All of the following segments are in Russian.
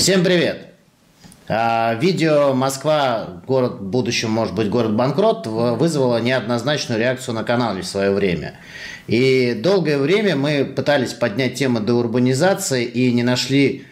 Всем привет! А, видео «Москва. Город в будущем может быть город-банкрот» вызвало неоднозначную реакцию на канале в свое время. И долгое время мы пытались поднять тему деурбанизации и не нашли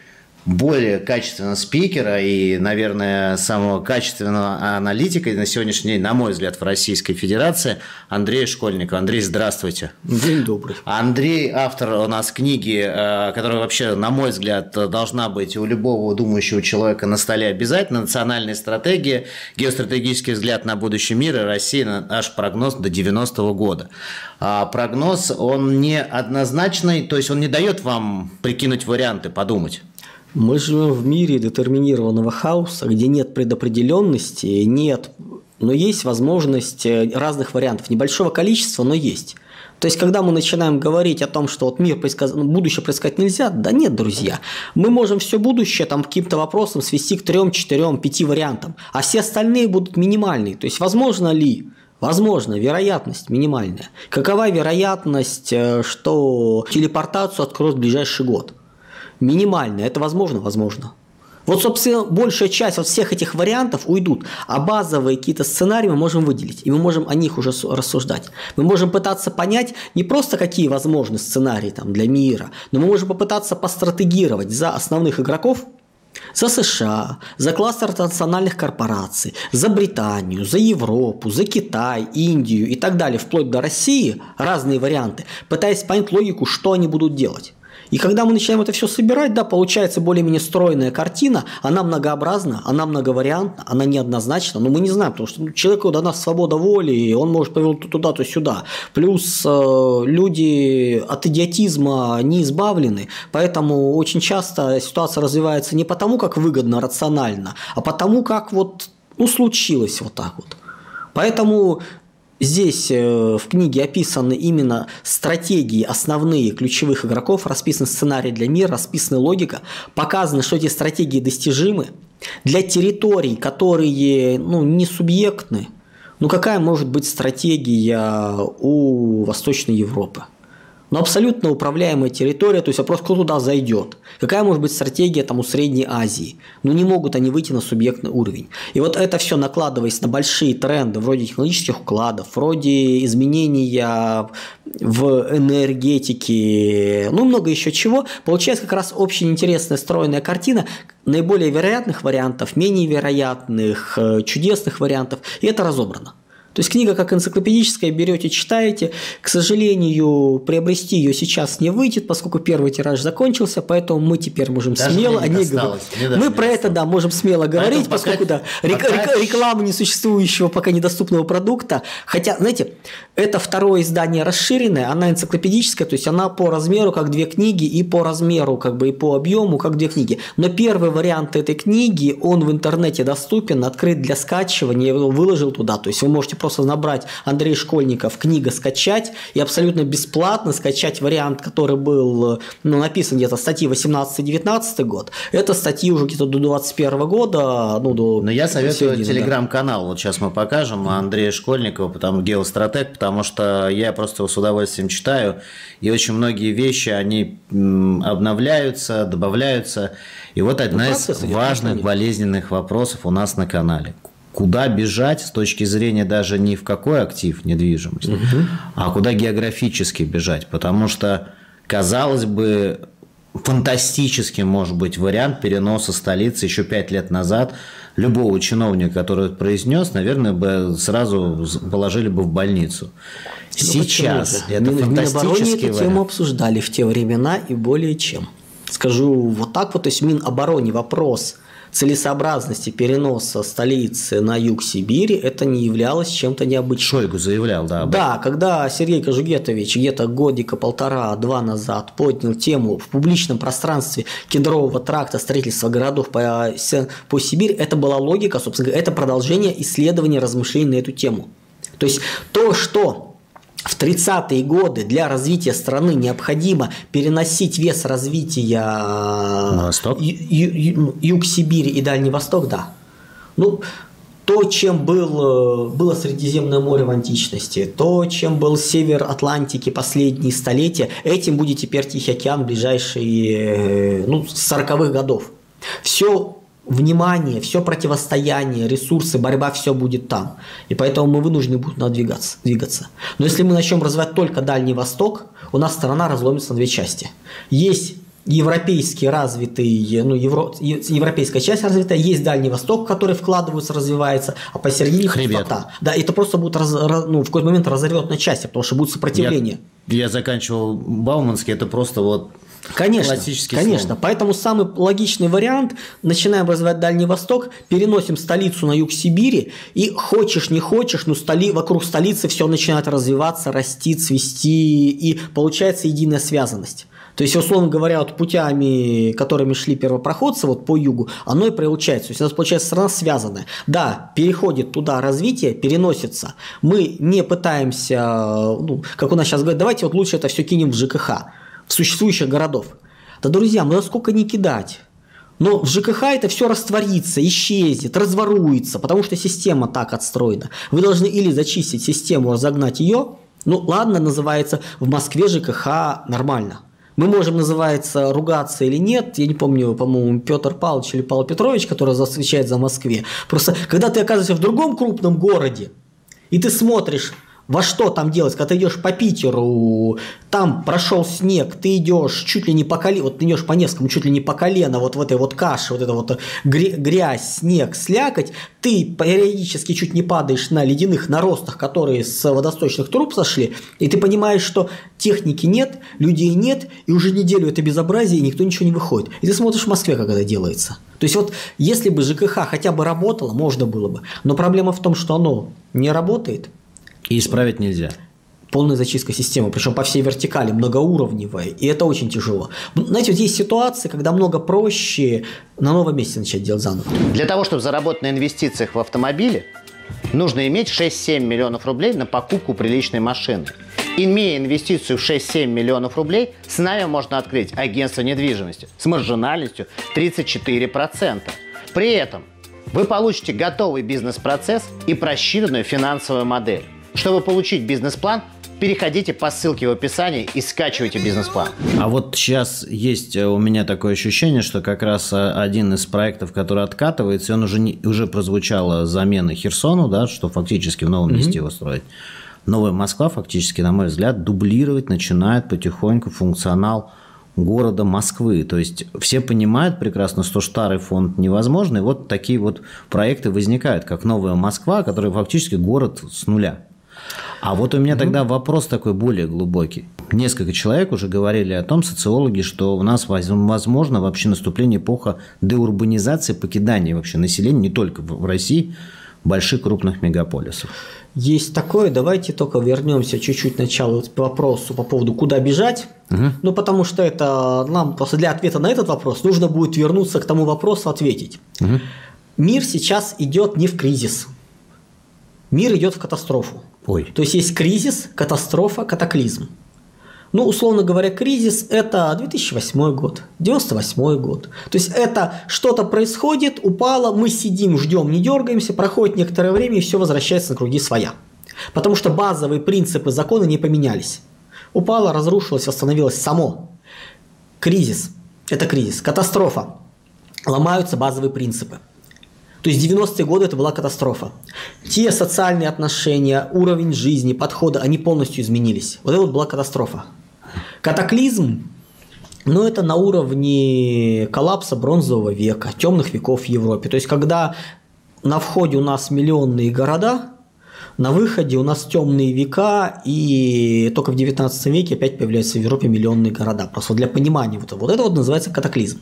более качественного спикера и, наверное, самого качественного аналитика на сегодняшний день, на мой взгляд, в Российской Федерации Андрей Школьников. Андрей, здравствуйте. День добрый. Андрей автор у нас книги, э, которая вообще, на мой взгляд, должна быть у любого думающего человека на столе обязательно. Национальная стратегия, геостратегический взгляд на будущий мир и Россия, наш прогноз до 90-го года. А прогноз, он не однозначный, то есть он не дает вам прикинуть варианты, подумать. Мы живем в мире детерминированного хаоса, где нет предопределенности, нет, но есть возможность э, разных вариантов. Небольшого количества, но есть. То есть, когда мы начинаем говорить о том, что вот мир предсказ... Ну, будущее предсказать нельзя, да нет, друзья. Мы можем все будущее там каким-то вопросом свести к трем, четырем, пяти вариантам, а все остальные будут минимальные. То есть, возможно ли Возможно, вероятность минимальная. Какова вероятность, э, что телепортацию откроют в ближайший год? Минимальная. Это возможно? Возможно. Вот, собственно, большая часть вот всех этих вариантов уйдут, а базовые какие-то сценарии мы можем выделить, и мы можем о них уже рассуждать. Мы можем пытаться понять не просто какие возможны сценарии там, для мира, но мы можем попытаться постратегировать за основных игроков, за США, за кластер национальных корпораций, за Британию, за Европу, за Китай, Индию и так далее, вплоть до России, разные варианты, пытаясь понять логику, что они будут делать. И когда мы начинаем это все собирать, да, получается более-менее стройная картина, она многообразна, она многовариантна, она неоднозначна, но мы не знаем, потому что ну, человеку дана свобода воли, и он может повернуть туда, то сюда. Плюс э, люди от идиотизма не избавлены, поэтому очень часто ситуация развивается не потому, как выгодно, рационально, а потому, как вот ну, случилось вот так вот. Поэтому Здесь э, в книге описаны именно стратегии основные ключевых игроков, расписан сценарий для мира, расписана логика, показано, что эти стратегии достижимы для территорий, которые ну, не субъектны. Ну какая может быть стратегия у Восточной Европы? Но абсолютно управляемая территория, то есть вопрос, кто туда зайдет. Какая может быть стратегия там у Средней Азии? Ну не могут они выйти на субъектный уровень. И вот это все накладываясь на большие тренды, вроде технологических укладов, вроде изменения в энергетике, ну много еще чего, получается как раз очень интересная стройная картина наиболее вероятных вариантов, менее вероятных, э, чудесных вариантов, и это разобрано. То есть книга как энциклопедическая, берете, читаете. К сожалению, приобрести ее сейчас не выйдет, поскольку первый тираж закончился, поэтому мы теперь можем даже смело о ней говорить. Мы про это, да, можем смело говорить, поэтому поскольку, пока, да, пока... реклама несуществующего, пока недоступного продукта. Хотя, знаете, это второе издание расширенное, она энциклопедическая, то есть она по размеру как две книги и по размеру, как бы и по объему, как две книги. Но первый вариант этой книги, он в интернете доступен, открыт для скачивания, я его выложил туда, то есть вы можете просто просто набрать Андрей Школьников «Книга скачать» и абсолютно бесплатно скачать вариант, который был ну, написан где-то статьи 18-19 год. Это статьи уже где-то до 21 года. Ну, до Но я советую телеграм-канал. Да. Вот сейчас мы покажем Андрея Школьникова, потому геостратег, потому что я просто его с удовольствием читаю. И очень многие вещи, они обновляются, добавляются. И вот одна ну, из важных болезненных вопросов у нас на канале куда бежать с точки зрения даже не в какой актив недвижимости, угу. а куда географически бежать. Потому что, казалось бы, фантастический может быть вариант переноса столицы еще пять лет назад любого чиновника, который произнес, наверное, бы сразу положили бы в больницу. Ну, Сейчас это Мин, фантастический эту вариант. тему обсуждали в те времена и более чем. Скажу вот так вот, то есть Минобороне вопрос – целесообразности переноса столицы на юг Сибири это не являлось чем-то необычным. Шойгу заявлял, да. Да, когда Сергей Кожугетович где-то годика полтора-два назад поднял тему в публичном пространстве кедрового тракта строительства городов по, по Сибири, это была логика, собственно говоря, это продолжение исследования, размышлений на эту тему. То есть то, что в 30-е годы для развития страны необходимо переносить вес развития на восток? юг Сибири и Дальний Восток, да. Ну, то, чем был, было Средиземное море в античности, то, чем был север Атлантики последние столетия, этим будет теперь Тихий океан в ближайшие ну, 40-х годов. Все внимание, все противостояние, ресурсы, борьба, все будет там. И поэтому мы вынуждены будем надвигаться, двигаться. Но если мы начнем развивать только Дальний Восток, у нас страна разломится на две части. Есть европейский развитый, ну, евро, европейская часть развитая, есть Дальний Восток, который вкладывается, развивается, а посередине Хребет. пустота. Да, это просто будет раз, раз- ну, в какой-то момент разорвет на части, потому что будет сопротивление. Я, я заканчивал Бауманский, это просто вот Конечно, классический конечно. слом. Поэтому самый логичный вариант – начинаем развивать Дальний Восток, переносим столицу на юг Сибири, и хочешь, не хочешь, но столи, вокруг столицы все начинает развиваться, расти, цвести, и получается единая связанность. То есть, условно говоря, вот путями, которыми шли первопроходцы вот по югу, оно и получается. То есть у нас получается страна связанная. Да, переходит туда развитие, переносится. Мы не пытаемся, ну, как у нас сейчас говорят, давайте вот лучше это все кинем в ЖКХ, существующих городов. Да, друзья, ну насколько не кидать? Но в ЖКХ это все растворится, исчезнет, разворуется, потому что система так отстроена. Вы должны или зачистить систему, разогнать ее. Ну, ладно, называется в Москве ЖКХ нормально. Мы можем, называется, ругаться или нет. Я не помню, по-моему, Петр Павлович или Павел Петрович, который отвечает за Москве. Просто когда ты оказываешься в другом крупном городе, и ты смотришь, во что там делать, когда ты идешь по Питеру, там прошел снег, ты идешь чуть ли не по колено, вот ты идешь по Невскому чуть ли не по колено, вот в этой вот каше, вот это вот гря- грязь, снег, слякоть, ты периодически чуть не падаешь на ледяных наростах, которые с водосточных труб сошли, и ты понимаешь, что техники нет, людей нет, и уже неделю это безобразие, и никто ничего не выходит. И ты смотришь в Москве, как это делается. То есть вот если бы ЖКХ хотя бы работало, можно было бы. Но проблема в том, что оно не работает, и исправить нельзя. полная зачистка системы, причем по всей вертикали, многоуровневая, и это очень тяжело. Ну, Знаете, вот есть ситуации, когда много проще на новом месте начать делать заново. Для того, чтобы заработать на инвестициях в автомобиле, нужно иметь 6-7 миллионов рублей на покупку приличной машины. Имея инвестицию в 6-7 миллионов рублей, с нами можно открыть агентство недвижимости с маржинальностью 34%. При этом вы получите готовый бизнес-процесс и просчитанную финансовую модель. Чтобы получить бизнес-план, переходите по ссылке в описании и скачивайте бизнес-план. А вот сейчас есть э, у меня такое ощущение, что как раз э, один из проектов, который откатывается, он уже, не, уже прозвучала замена Херсону, да, что фактически в новом месте его строить. Новая Москва фактически, на мой взгляд, дублировать начинает потихоньку функционал города Москвы. То есть все понимают прекрасно, что старый фонд невозможно, и вот такие вот проекты возникают, как новая Москва, которая фактически город с нуля. А вот у меня тогда вопрос такой более глубокий. Несколько человек уже говорили о том, социологи, что у нас воз- возможно вообще наступление эпоха деурбанизации, покидания вообще населения не только в России, больших крупных мегаполисов. Есть такое, давайте только вернемся чуть-чуть вот к вопросу по поводу куда бежать. Ну, потому что это нам просто для ответа на этот вопрос нужно будет вернуться к тому вопросу, ответить. Мир сейчас идет не в кризис. Мир идет в катастрофу. Ой. То есть есть кризис, катастрофа, катаклизм. Ну, условно говоря, кризис – это 2008 год, 98 год. То есть это что-то происходит, упало, мы сидим, ждем, не дергаемся, проходит некоторое время и все возвращается на круги своя. Потому что базовые принципы закона не поменялись. Упало, разрушилось, восстановилось само. Кризис – это кризис. Катастрофа. Ломаются базовые принципы. То есть 90-е годы это была катастрофа. Те социальные отношения, уровень жизни, подходы, они полностью изменились. Вот это вот была катастрофа. Катаклизм, ну это на уровне коллапса бронзового века, темных веков в Европе. То есть когда на входе у нас миллионные города, на выходе у нас темные века, и только в 19 веке опять появляются в Европе миллионные города. Просто для понимания вот, вот это вот называется катаклизм.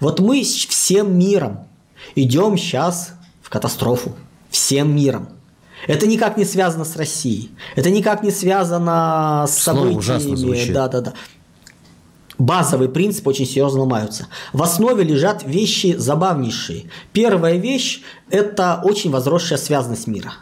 Вот мы всем миром идем сейчас в катастрофу. Всем миром. Это никак не связано с Россией. Это никак не связано с Слово событиями. Да, да, да. Базовые принципы очень серьезно ломаются. В основе лежат вещи забавнейшие. Первая вещь – это очень возросшая связанность мира.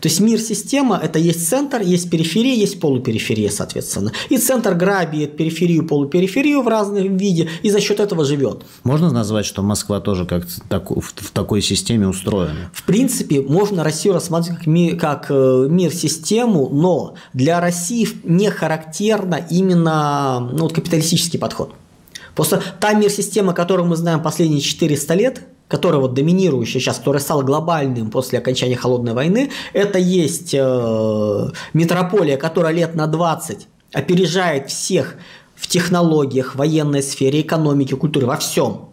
То есть мир-система – это есть центр, есть периферия, есть полупериферия, соответственно. И центр грабит периферию, полупериферию в разном виде, и за счет этого живет. Можно назвать, что Москва тоже как так, в, в такой системе устроена? В принципе, можно Россию рассматривать как, ми- как э, мир-систему, но для России не характерно именно ну, вот капиталистический подход. Просто та мир-система, которую мы знаем последние 400 лет, которая вот доминирующая сейчас, которая стала глобальным после окончания холодной войны, это есть э, метрополия, которая лет на 20 опережает всех в технологиях, военной сфере, экономике, культуре, во всем.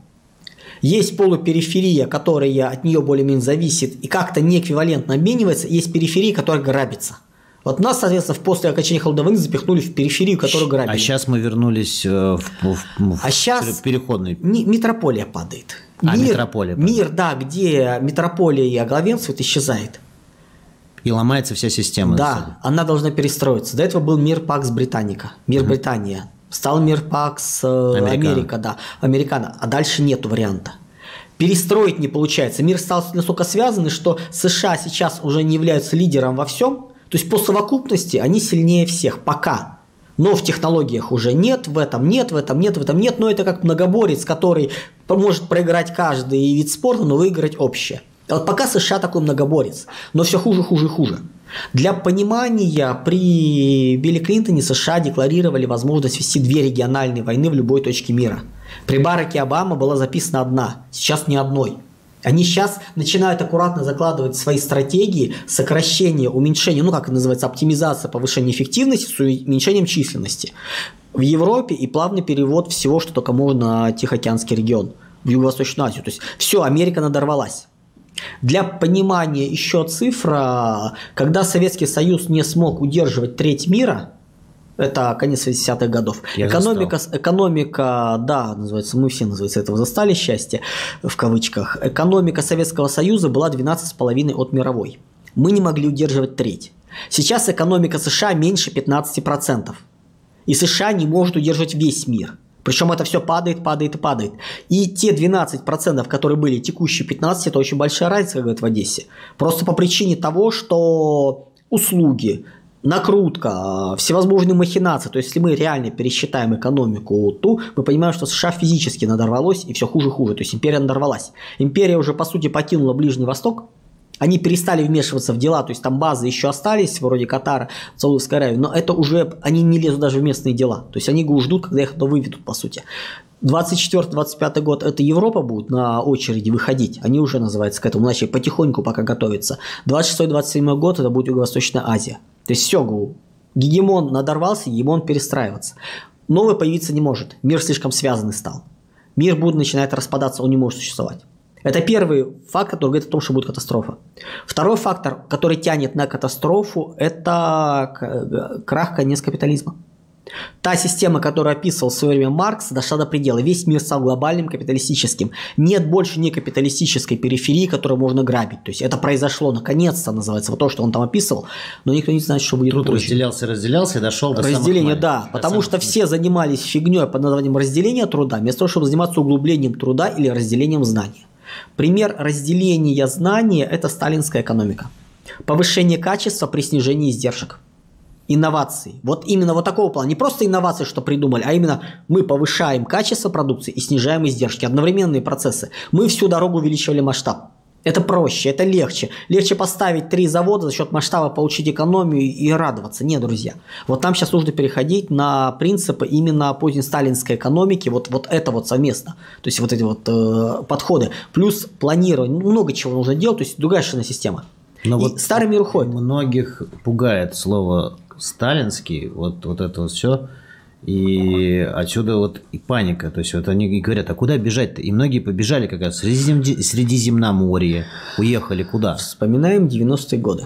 Есть полупериферия, которая от нее более-менее зависит и как-то неэквивалентно обменивается, есть периферия, которая грабится. Вот нас, соответственно, после окончания холодной войны запихнули в периферию, которую грабили. А сейчас мы вернулись э, в, в, в а сейчас переходный. Метрополия падает. А, мир, метрополия. Падает. Мир, да, где метрополия главенствует, исчезает. И ломается вся система. Да, она должна перестроиться. До этого был мир Пакс Британика, мир угу. Британия. Стал мир Пакс э, Америка, да, Американо. А дальше нету варианта перестроить не получается. Мир стал настолько связанный, что США сейчас уже не являются лидером во всем, то есть по совокупности они сильнее всех пока. Но в технологиях уже нет, в этом нет, в этом нет, в этом нет. Но это как многоборец, который может проиграть каждый вид спорта, но выиграть общее. А вот пока США такой многоборец, но все хуже, хуже, хуже. Для понимания, при Билли Клинтоне США декларировали возможность вести две региональные войны в любой точке мира. При Бараке Обама была записана одна, сейчас ни одной. Они сейчас начинают аккуратно закладывать свои стратегии сокращения, уменьшения, ну как это называется, оптимизация, повышения эффективности с уменьшением численности. В Европе и плавный перевод всего, что только можно на Тихоокеанский регион, в Юго-Восточную Азию. То есть все, Америка надорвалась. Для понимания еще цифра, когда Советский Союз не смог удерживать треть мира, это конец 60-х годов. Я экономика, экономика, да, называется, мы все, называется, этого застали счастье, в кавычках. Экономика Советского Союза была 12,5 от мировой. Мы не могли удерживать треть. Сейчас экономика США меньше 15%. И США не может удерживать весь мир. Причем это все падает, падает и падает. И те 12%, которые были текущие 15%, это очень большая разница, как говорят в Одессе. Просто по причине того, что услуги, накрутка, всевозможные махинации. То есть, если мы реально пересчитаем экономику ту, мы понимаем, что США физически надорвалось и все хуже и хуже. То есть, империя надорвалась. Империя уже, по сути, покинула Ближний Восток, они перестали вмешиваться в дела, то есть там базы еще остались, вроде Катара, Саудовской Аравии, но это уже, они не лезут даже в местные дела. То есть они ждут, когда их это выведут, по сути. 24-25 год это Европа будет на очереди выходить, они уже называются к этому, начали потихоньку пока готовиться. 26-27 год это будет Юго-Восточная Азия. То есть все, гегемон надорвался, гегемон перестраиваться. Новый появиться не может. Мир слишком связанный стал. Мир будет начинать распадаться, он не может существовать. Это первый факт, который говорит о том, что будет катастрофа. Второй фактор, который тянет на катастрофу, это крах конец капитализма. Та система, которую описывал в свое время Маркс, дошла до предела. Весь мир стал глобальным, капиталистическим. Нет больше не капиталистической периферии, которую можно грабить. То есть это произошло наконец-то, называется, вот то, что он там описывал, но никто не знает, что будет Труд позже. разделялся, разделялся и дошел до Разделение, да. До потому что все занимались фигней под названием разделения труда, вместо того, чтобы заниматься углублением труда или разделением знания. Пример разделения знания – это сталинская экономика. Повышение качества при снижении издержек инноваций. Вот именно вот такого плана. Не просто инновации, что придумали, а именно мы повышаем качество продукции и снижаем издержки. Одновременные процессы. Мы всю дорогу увеличивали масштаб. Это проще, это легче. Легче поставить три завода за счет масштаба, получить экономию и радоваться. Нет, друзья. Вот нам сейчас нужно переходить на принципы именно поздней сталинской экономики. Вот, вот это вот совместно. То есть вот эти вот э, подходы. Плюс планирование. Много чего нужно делать. То есть другая система. Но и вот старый мир уходит. Многих пугает слово сталинский, вот, вот это вот все. И отсюда вот и паника. То есть вот они говорят, а куда бежать-то? И многие побежали как раз Средизем... Средиземноморье. Уехали куда? Вспоминаем 90-е годы.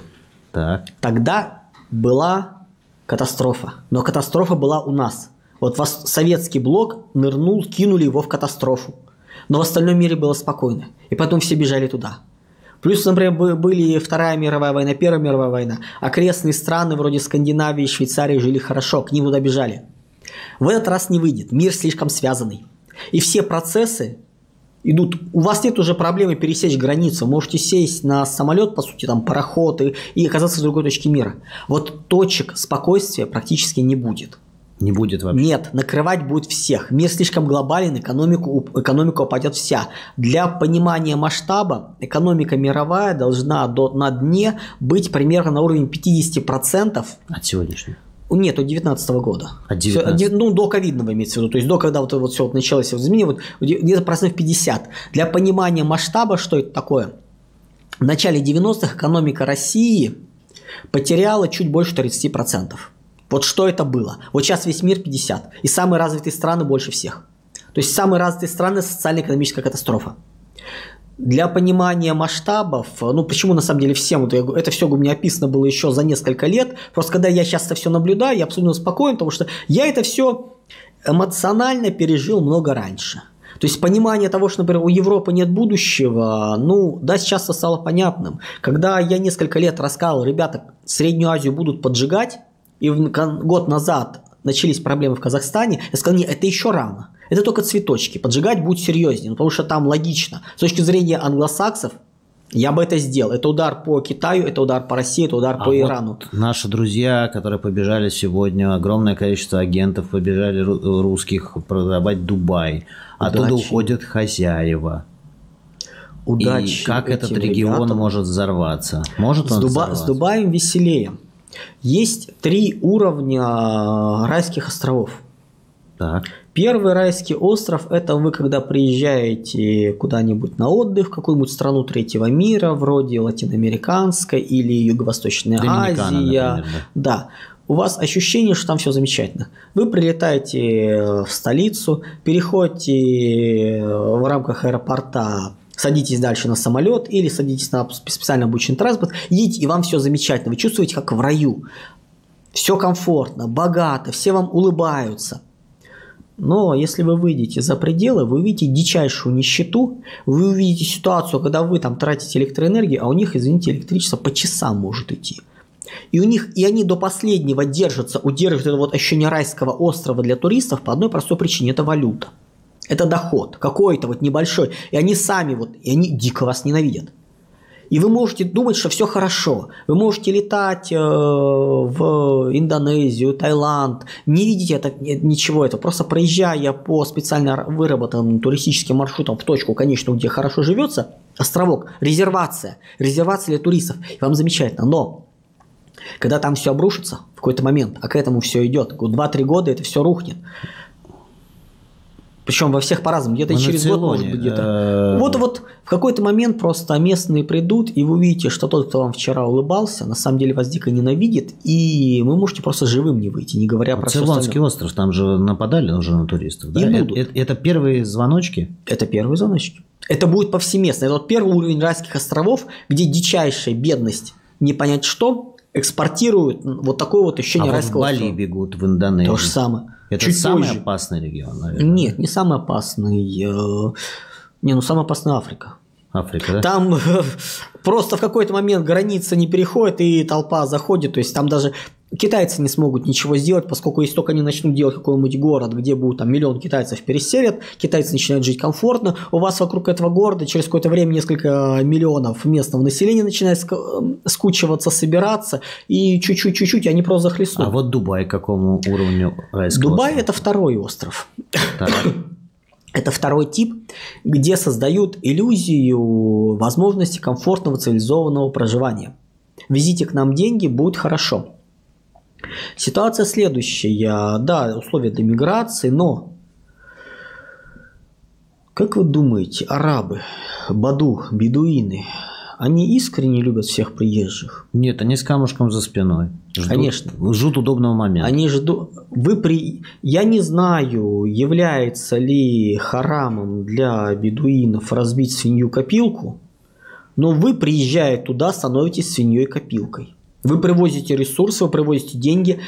Так. Тогда была катастрофа. Но катастрофа была у нас. Вот вас советский блок нырнул, кинули его в катастрофу. Но в остальном мире было спокойно. И потом все бежали туда. Плюс, например, были Вторая мировая война, Первая мировая война. Окрестные страны вроде Скандинавии Швейцарии жили хорошо, к ним туда бежали. В этот раз не выйдет, мир слишком связанный. И все процессы идут. У вас нет уже проблемы пересечь границу. Можете сесть на самолет, по сути, там пароход и, и оказаться в другой точке мира. Вот точек спокойствия практически не будет. Не будет вообще. Нет, накрывать будет всех. Мир слишком глобален, экономику, экономика упадет вся. Для понимания масштаба экономика мировая должна до, на дне быть примерно на уровне 50%. От сегодняшнего. Нет, от 19 года. От 19 Ну, до ковидного имеется в виду. То есть до когда вот, вот все вот началось вот изменение, вот где-то процентов 50. Для понимания масштаба, что это такое, в начале 90-х экономика России потеряла чуть больше 30%. Вот что это было? Вот сейчас весь мир 50. И самые развитые страны больше всех. То есть самые развитые страны социально-экономическая катастрофа. Для понимания масштабов, ну почему на самом деле всем, вот это все у меня описано было еще за несколько лет, просто когда я сейчас это все наблюдаю, я абсолютно спокоен, потому что я это все эмоционально пережил много раньше. То есть понимание того, что, например, у Европы нет будущего, ну, да, сейчас стало понятным. Когда я несколько лет рассказывал, ребята, Среднюю Азию будут поджигать, и год назад начались проблемы в Казахстане, я сказал, нет, это еще рано. Это только цветочки. Поджигать будет серьезнее, ну, потому что там логично. С точки зрения англосаксов, я бы это сделал. Это удар по Китаю, это удар по России, это удар а по Ирану. Вот наши друзья, которые побежали сегодня, огромное количество агентов побежали русских продавать Дубай. Оттуда Удачи. уходят хозяева. Удачи И как этот регион ребятам. может взорваться? Может он с, Дуба... взорваться? с Дубаем веселее. Есть три уровня райских островов. Так. Первый райский остров – это вы, когда приезжаете куда-нибудь на отдых, в какую-нибудь страну третьего мира, вроде латиноамериканской или Юго-Восточная Азия. Например, да. да. У вас ощущение, что там все замечательно. Вы прилетаете в столицу, переходите в рамках аэропорта садитесь дальше на самолет или садитесь на специально обученный транспорт, едете, и вам все замечательно. Вы чувствуете, как в раю. Все комфортно, богато, все вам улыбаются. Но если вы выйдете за пределы, вы увидите дичайшую нищету, вы увидите ситуацию, когда вы там тратите электроэнергию, а у них, извините, электричество по часам может идти. И у них, и они до последнего держатся, удерживают это вот ощущение райского острова для туристов по одной простой причине – это валюта. Это доход какой-то вот небольшой. И они сами вот, и они дико вас ненавидят. И вы можете думать, что все хорошо. Вы можете летать э, в Индонезию, Таиланд, не видите это, ничего этого. Просто проезжая по специально выработанным туристическим маршрутам в точку конечную, где хорошо живется, островок, резервация, резервация для туристов. И вам замечательно. Но когда там все обрушится в какой-то момент, а к этому все идет, 2-3 года это все рухнет, причем во всех по-разному, где-то через год, может быть, где-то. Э, вот, вот в какой-то момент просто местные придут, и вы увидите, что тот, кто вам вчера улыбался, на самом деле вас дико ненавидит, и вы можете просто живым не выйти, не говоря про Цейлонский остров, там же нападали уже на туристов, да? И будут. Это, это первые звоночки? Это первые звоночки. Это будет повсеместно. Это вот первый уровень райских островов, где дичайшая бедность, не понять что, экспортируют вот такое вот ощущение а райского в Бали бегут, в Индонезию. То же самое. Это Чуть самый позже. опасный регион, наверное. Нет, не самый опасный. Э, не, ну самая опасная Африка. Африка, да? Там просто в какой-то момент граница не переходит, и толпа заходит. То есть там даже китайцы не смогут ничего сделать, поскольку если только они начнут делать какой-нибудь город, где будет там миллион китайцев переселят, китайцы начинают жить комфортно, у вас вокруг этого города через какое-то время несколько миллионов местного населения начинает скучиваться, собираться, и чуть-чуть-чуть они просто захлестнут. А вот Дубай к какому уровню райского Дубай острова? – это второй остров. Так. Это второй тип, где создают иллюзию возможности комфортного цивилизованного проживания. Везите к нам деньги, будет хорошо. Ситуация следующая. Да, условия для миграции, но как вы думаете, арабы, баду, бедуины, они искренне любят всех приезжих? Нет, они с камушком за спиной. Ждут, Конечно. Ждут удобного момента. Они ждут... Вы при... Я не знаю, является ли харамом для бедуинов разбить свинью-копилку, но вы, приезжая туда, становитесь свиньей-копилкой. Вы привозите ресурсы, вы привозите деньги.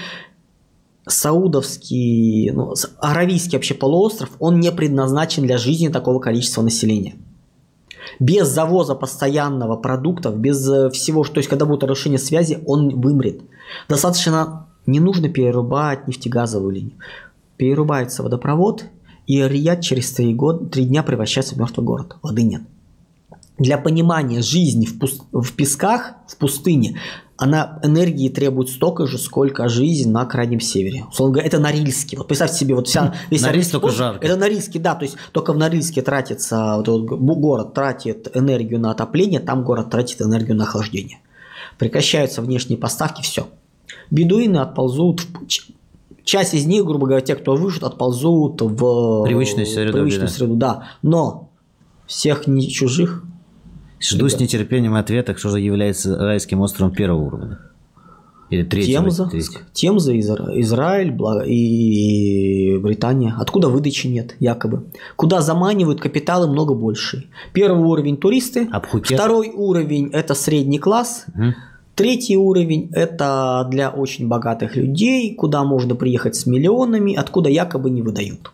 Саудовский, ну, Аравийский вообще полуостров, он не предназначен для жизни такого количества населения без завоза постоянного продуктов, без э, всего, то есть когда будет нарушение связи, он вымрет. Достаточно, не нужно перерубать нефтегазовую линию. Перерубается водопровод, и Рияд через 3, года, 3 дня превращается в мертвый город. Воды нет. Для понимания жизни в, пуст... в песках, в пустыне, она энергии требует столько же, сколько жизнь на крайнем севере. Условно говоря, это Норильске. Вот представьте себе, вот вся весь Норильск только жарко. Это Норильске, да, то есть только в Норильске тратится, вот, вот, город тратит энергию на отопление, там город тратит энергию на охлаждение. Прекращаются внешние поставки, все. Бедуины отползут, в... часть из них, грубо говоря, те, кто выживет, отползут в Привычную среду, привычную да. среду, да. Но всех не чужих Жду с нетерпением ответа, что же является райским островом первого уровня. Или третьего. Темза, третьего. Темза, Изра- Израиль Бла- и Британия. Откуда выдачи нет, якобы. Куда заманивают капиталы много больше. Первый уровень туристы, А второй уровень это средний класс, Мгм. третий уровень это для очень богатых людей, куда можно приехать с миллионами, откуда якобы не выдают.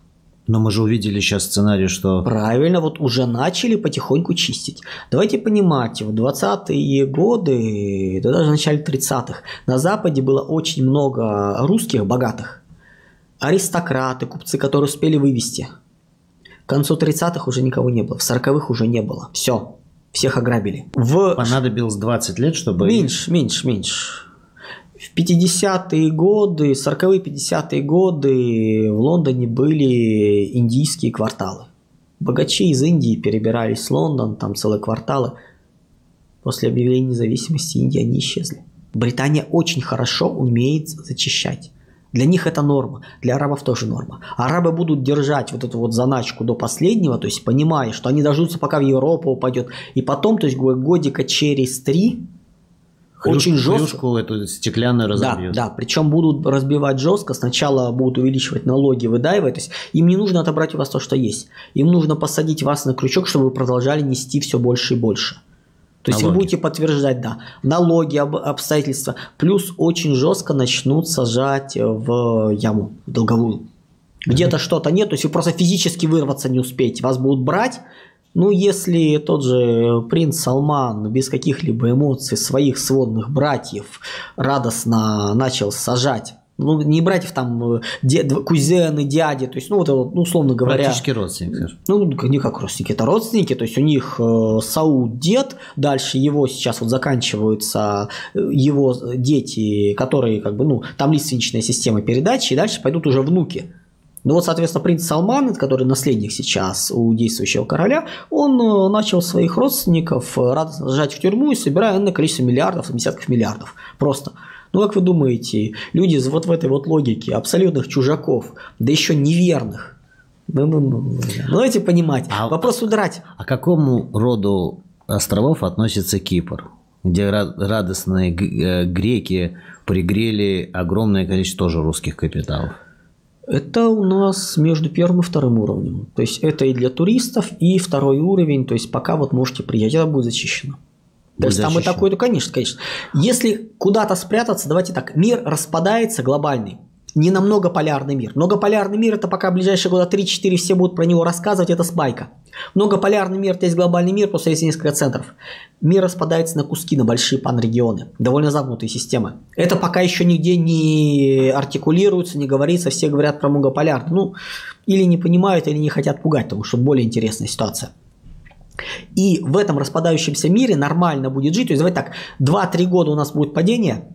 Но мы же увидели сейчас сценарий, что... Правильно, вот уже начали потихоньку чистить. Давайте понимать, в 20-е годы, да даже в начале 30-х, на Западе было очень много русских богатых. Аристократы, купцы, которые успели вывести. К концу 30-х уже никого не было, в 40-х уже не было. Все, всех ограбили. В Понадобилось 20 лет, чтобы... Меньше, меньше, меньше. В 50-е годы, 40-е, 50-е годы в Лондоне были индийские кварталы. Богачи из Индии перебирались в Лондон, там целые кварталы. После объявления независимости Индии они исчезли. Британия очень хорошо умеет зачищать. Для них это норма, для арабов тоже норма. Арабы будут держать вот эту вот заначку до последнего, то есть понимая, что они дождутся, пока в Европу упадет, и потом, то есть годика через три, Хрюшку- очень жестко. хрюшку эту стеклянную Да, разобьют. да, причем будут разбивать жестко, сначала будут увеличивать налоги, выдаивать, то есть им не нужно отобрать у вас то, что есть, им нужно посадить вас на крючок, чтобы вы продолжали нести все больше и больше. То есть вы будете подтверждать, да, налоги, об- обстоятельства, плюс очень жестко начнут сажать в яму, в долговую. Где-то что-то нет, то есть вы просто физически вырваться не успеете, вас будут брать, ну, если тот же принц Салман без каких-либо эмоций своих сводных братьев радостно начал сажать, ну, не братьев там, э, дед- кузены, дяди, то есть, ну, вот, вот, ну, условно говоря, Практически родственник, скажем. ну, не как родственники, это родственники, то есть у них э, Сауд дед, дальше его сейчас вот заканчиваются э, его дети, которые как бы, ну, там лиственничная система передачи, и дальше пойдут уже внуки. Ну вот, соответственно, принц Салман, который наследник сейчас у действующего короля, он э, начал своих родственников э, радостно сажать в тюрьму и собирая энное количество миллиардов, десятков миллиардов. Просто. Ну, как вы думаете, люди вот в этой вот логике абсолютных чужаков, да еще неверных, ну, ну, ну, ну, ну, давайте понимать. А- Вопрос удрать. А к какому роду островов относится Кипр? Где ра- радостные э, греки пригрели огромное количество тоже русских капиталов. Это у нас между первым и вторым уровнем. То есть это и для туристов, и второй уровень. То есть пока вот можете приехать, это будет зачищено. То Будет есть там и такое, то конечно, конечно. Если куда-то спрятаться, давайте так, мир распадается глобальный. Не на многополярный мир. Многополярный мир это пока ближайшие года 3-4 все будут про него рассказывать, это спайка. Многополярный мир, это есть глобальный мир, просто есть несколько центров. Мир распадается на куски, на большие панрегионы. Довольно замкнутые системы. Это пока еще нигде не артикулируется, не говорится, все говорят про многополярный. Ну, или не понимают, или не хотят пугать, потому что более интересная ситуация. И в этом распадающемся мире нормально будет жить. То есть, давайте так, 2-3 года у нас будет падение,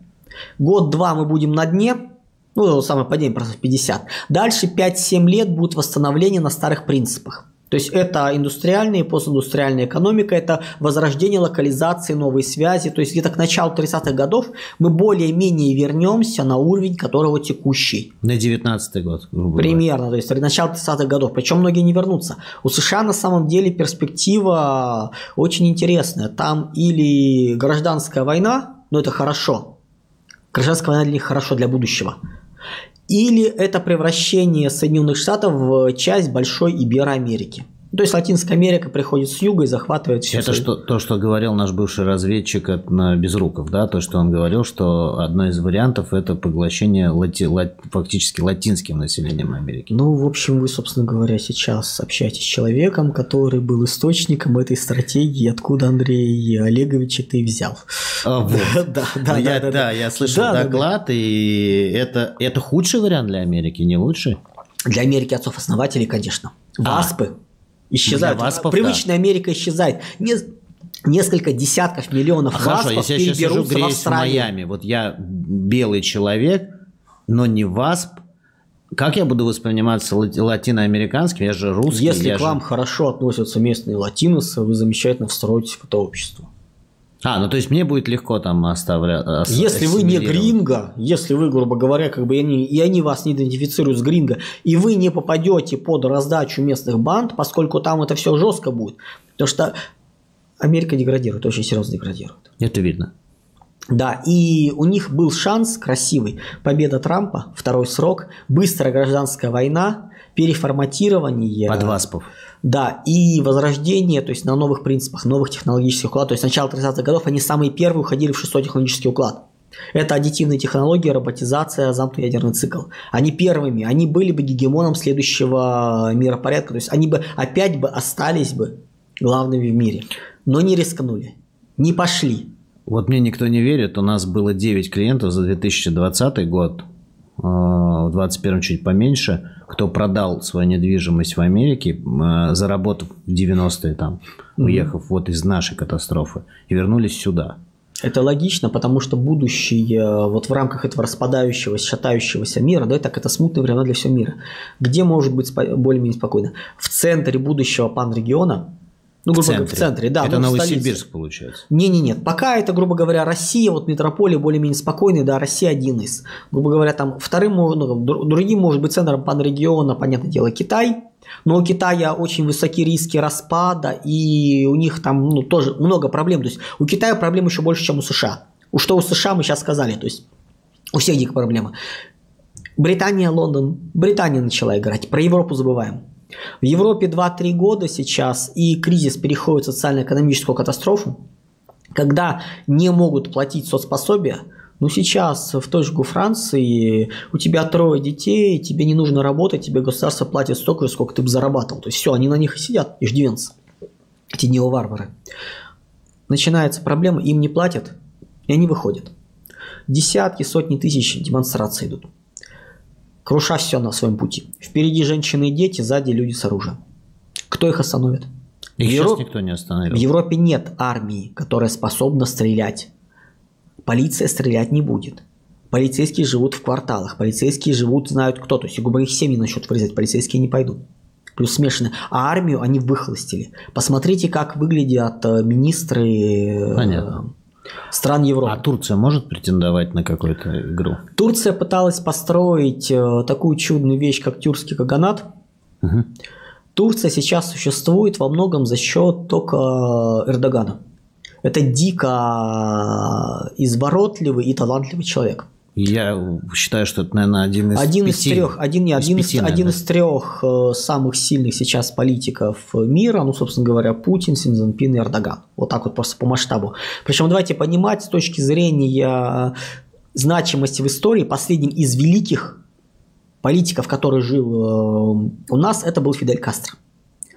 год-два мы будем на дне, ну, то самое падение процентов 50. Дальше 5-7 лет будет восстановление на старых принципах. То есть это индустриальная и постиндустриальная экономика, это возрождение локализации, новые связи. То есть где-то к началу 30-х годов мы более-менее вернемся на уровень, которого текущий. На 19 год, грубо. Примерно, то есть начало 30-х годов. Причем многие не вернутся. У США на самом деле перспектива очень интересная. Там или гражданская война, но это хорошо. Гражданская война для них хорошо для будущего. Или это превращение Соединенных Штатов в часть большой Ибероамерики. То есть Латинская Америка приходит с юга и захватывает все. Это что, то, что говорил наш бывший разведчик от, на Безруков, да, то, что он говорил, что одно из вариантов это поглощение лати- ла- фактически латинским населением Америки. Ну, в общем, вы, собственно говоря, сейчас общаетесь с человеком, который был источником этой стратегии, откуда Андрей Олегович это и взял. А, вот. Да, Ну, да, я, да, да, да. я слышал Да, да, да. доклад, и это, это худший вариант для Америки, не лучший? Для Америки отцов-основателей, конечно. А. Васпы исчезают. Для васпов, Привычная Америка исчезает. Не- Несколько десятков миллионов А хорошо, если я сейчас сижу, в в. Майами, вот я белый человек, но не васп, как я буду восприниматься лати- латиноамериканским? Я же русский. Если я к же- вам хорошо относятся местные латиносы, вы замечательно встроитесь в это общество. А, ну то есть мне будет легко там оставлять. Если вы не гринго, если вы, грубо говоря, как бы и они, и они вас не идентифицируют с гринго, и вы не попадете под раздачу местных банд, поскольку там это все жестко будет. Потому что Америка деградирует, очень серьезно деградирует. Это видно. Да, и у них был шанс красивый. Победа Трампа, второй срок, быстрая гражданская война, переформатирование. Подваспов. Да, и возрождение, то есть на новых принципах, новых технологических укладов. То есть начало 30-х годов они самые первые уходили в шестой технологический уклад. Это аддитивные технологии, роботизация, замкнутый ядерный цикл. Они первыми, они были бы гегемоном следующего миропорядка. То есть они бы опять бы остались бы главными в мире. Но не рискнули, не пошли. Вот мне никто не верит, у нас было 9 клиентов за 2020 год, в 2021 чуть поменьше, кто продал свою недвижимость в Америке, э, заработав в 90-е там, уехав вот из нашей катастрофы, и вернулись сюда. Это логично, потому что будущее вот в рамках этого распадающегося, шатающегося мира, да, так это смутное время для всего мира. Где может быть более-менее спокойно? В центре будущего панрегиона ну, грубо говоря, в центре, да. Это ну, Новосибирск, получается. Не-не, нет. Пока это, грубо говоря, Россия, вот метрополия более-менее спокойная, да, Россия один из. Грубо говоря, там вторым, ну, другим может быть центром панрегиона, понятное дело, Китай. Но у Китая очень высокие риски распада, и у них там ну, тоже много проблем. То есть у Китая проблем еще больше, чем у США. У что у США мы сейчас сказали, то есть у всех них проблемы. Британия, Лондон. Британия начала играть. Про Европу забываем. В Европе 2-3 года сейчас, и кризис переходит в социально-экономическую катастрофу, когда не могут платить соцпособия, ну сейчас в той же Франции у тебя трое детей, тебе не нужно работать, тебе государство платит столько же, сколько ты бы зарабатывал. То есть все, они на них и сидят, иждивенцы, эти неоварвары. Начинается проблема, им не платят, и они выходят. Десятки, сотни тысяч демонстраций идут круша все на своем пути. Впереди женщины и дети, сзади люди с оружием. Кто их остановит? Их в Европ... никто не остановил. В Европе нет армии, которая способна стрелять. Полиция стрелять не будет. Полицейские живут в кварталах, полицейские живут, знают кто. То есть, грубо их семьи начнут вырезать, полицейские не пойдут. Плюс смешанные. А армию они выхолостили. Посмотрите, как выглядят э, министры э, Понятно стран Европы. А Турция может претендовать на какую-то игру? Турция пыталась построить э, такую чудную вещь, как тюркский каганат. Угу. Турция сейчас существует во многом за счет только Эрдогана. Это дико изворотливый и талантливый человек. Я считаю, что это, наверное, один из один из трех, один, не, один, из, пяти, один из трех э, самых сильных сейчас политиков мира, ну, собственно говоря, Путин, Синзенпин и Эрдоган. Вот так вот просто по масштабу. Причем давайте понимать с точки зрения значимости в истории, последним из великих политиков, который жил э, у нас, это был Фидель Кастро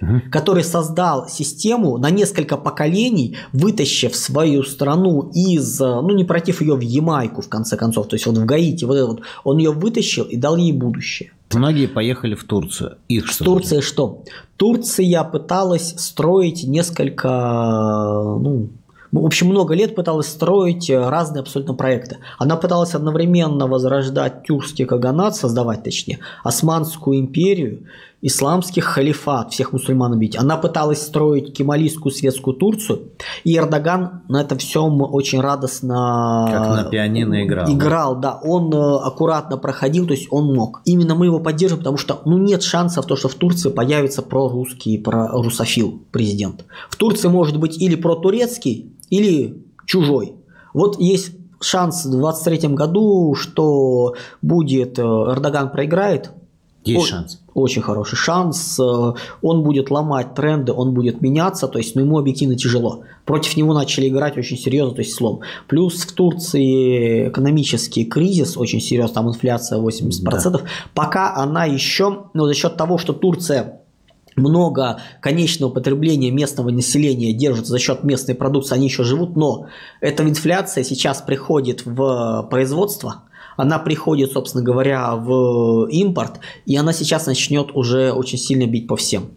угу. который создал систему на несколько поколений, вытащив свою страну из, ну не против ее в Ямайку в конце концов, то есть он в Гаити, вот это вот, он ее вытащил и дал ей будущее. Многие поехали в Турцию. Их что? В Турции что? Турция пыталась строить несколько, ну, в общем, много лет пыталась строить разные абсолютно проекты. Она пыталась одновременно возрождать тюркский каганат, создавать точнее, Османскую империю исламских халифат, всех мусульман убить. Она пыталась строить кемалийскую светскую Турцию, и Эрдоган на этом всем очень радостно как на пианино играл. Играл, да. Он э, аккуратно проходил, то есть он мог. Именно мы его поддерживаем, потому что ну, нет шансов, то, что в Турции появится прорусский, прорусофил президент. В Турции может быть или протурецкий, или чужой. Вот есть шанс в 23 году, что будет э, Эрдоган проиграет, есть О, шанс. Очень хороший шанс. Э, он будет ломать тренды, он будет меняться, то есть ну, ему объективно тяжело. Против него начали играть очень серьезно, то есть слом. Плюс в Турции экономический кризис очень серьезный, там инфляция 80%. Да. Пока она еще, ну, за счет того, что Турция много конечного потребления местного населения держит за счет местной продукции, они еще живут, но эта инфляция сейчас приходит в производство, она приходит, собственно говоря, в импорт, и она сейчас начнет уже очень сильно бить по всем.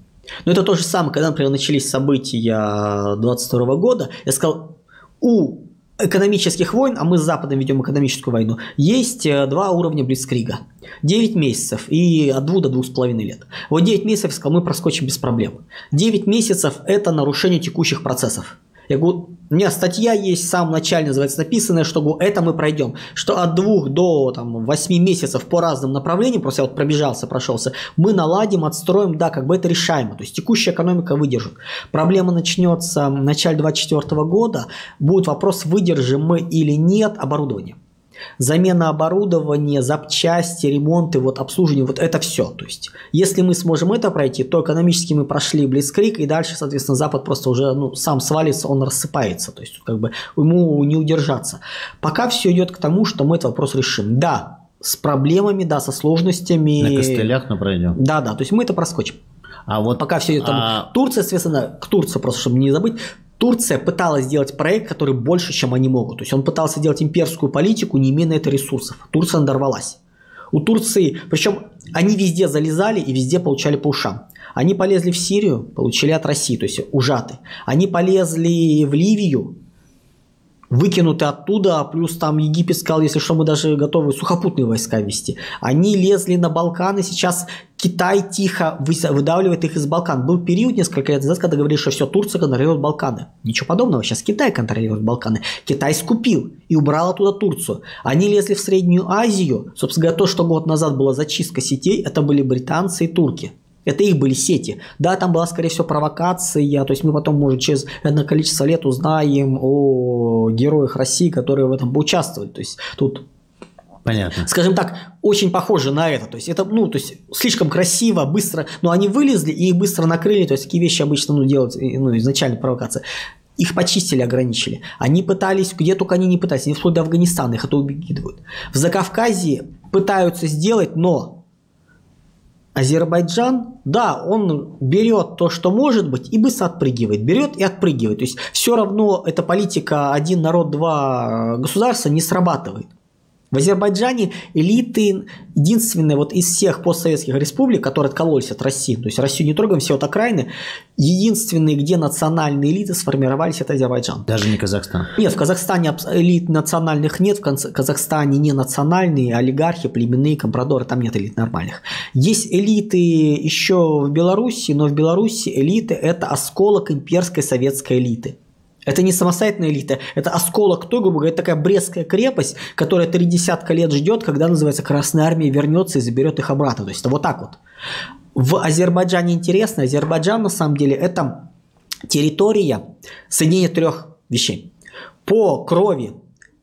Но это то же самое, когда, например, начались события 22 года, я сказал, у экономических войн, а мы с Западом ведем экономическую войну, есть э, два уровня Блицкрига. 9 месяцев и от 2 до 2,5 лет. Вот 9 месяцев, сказал, мы проскочим без проблем. 9 месяцев – это нарушение текущих процессов. Я говорю, у меня статья есть, в самом начале называется написанная, что говорю, это мы пройдем. Что от двух до там, 8 месяцев по разным направлениям, просто я вот пробежался, прошелся, мы наладим, отстроим, да, как бы это решаемо. То есть текущая экономика выдержит. Проблема начнется в начале 2024 года. Будет вопрос, выдержим мы или нет оборудование замена оборудования, запчасти, ремонты, вот обслуживание, вот это все. То есть, если мы сможем это пройти, то экономически мы прошли Блицкрик, и дальше, соответственно, Запад просто уже ну, сам свалится, он рассыпается. То есть, как бы ему не удержаться. Пока все идет к тому, что мы этот вопрос решим. Да, с проблемами, да, со сложностями. На костылях, но пройдем. Да, да, то есть мы это проскочим. А вот пока все идет. А... Турция, соответственно, к Турции просто, чтобы не забыть, Турция пыталась сделать проект, который больше, чем они могут. То есть он пытался делать имперскую политику, не имея на это ресурсов. Турция надорвалась. У Турции, причем они везде залезали и везде получали по ушам. Они полезли в Сирию, получили от России, то есть ужаты. Они полезли в Ливию, выкинуты оттуда, а плюс там Египет сказал, если что, мы даже готовы сухопутные войска вести. Они лезли на Балканы, сейчас Китай тихо выдавливает их из Балкан. Был период несколько лет назад, когда говорили, что все, Турция контролирует Балканы. Ничего подобного, сейчас Китай контролирует Балканы. Китай скупил и убрал оттуда Турцию. Они лезли в Среднюю Азию. Собственно говоря, то, что год назад была зачистка сетей, это были британцы и турки. Это их были сети. Да, там была, скорее всего, провокация. То есть мы потом, может, через одно количество лет узнаем о героях России, которые в этом поучаствовали. То есть тут Понятно. Скажем так, очень похоже на это. То есть это, ну, то есть слишком красиво, быстро, но они вылезли и их быстро накрыли. То есть такие вещи обычно ну, делают ну, изначально провокация. Их почистили, ограничили. Они пытались, где только они не пытались, они вплоть до Афганистана их это убегидывают. В Закавказье пытаются сделать, но Азербайджан, да, он берет то, что может быть, и быстро отпрыгивает. Берет и отпрыгивает. То есть все равно эта политика один народ, два государства не срабатывает. В Азербайджане элиты единственные вот из всех постсоветских республик, которые откололись от России, то есть Россию не трогаем, все от окраины, единственные, где национальные элиты сформировались, это Азербайджан. Даже не Казахстан? Нет, в Казахстане элит национальных нет, в Казахстане не национальные, олигархи, племенные, компрадоры, там нет элит нормальных. Есть элиты еще в Беларуси, но в Беларуси элиты – это осколок имперской советской элиты. Это не самостоятельная элита, это осколок той, грубо говоря, такая Брестская крепость, которая три десятка лет ждет, когда, называется, Красная Армия вернется и заберет их обратно. То есть это вот так вот. В Азербайджане интересно, Азербайджан на самом деле это территория соединения трех вещей. По крови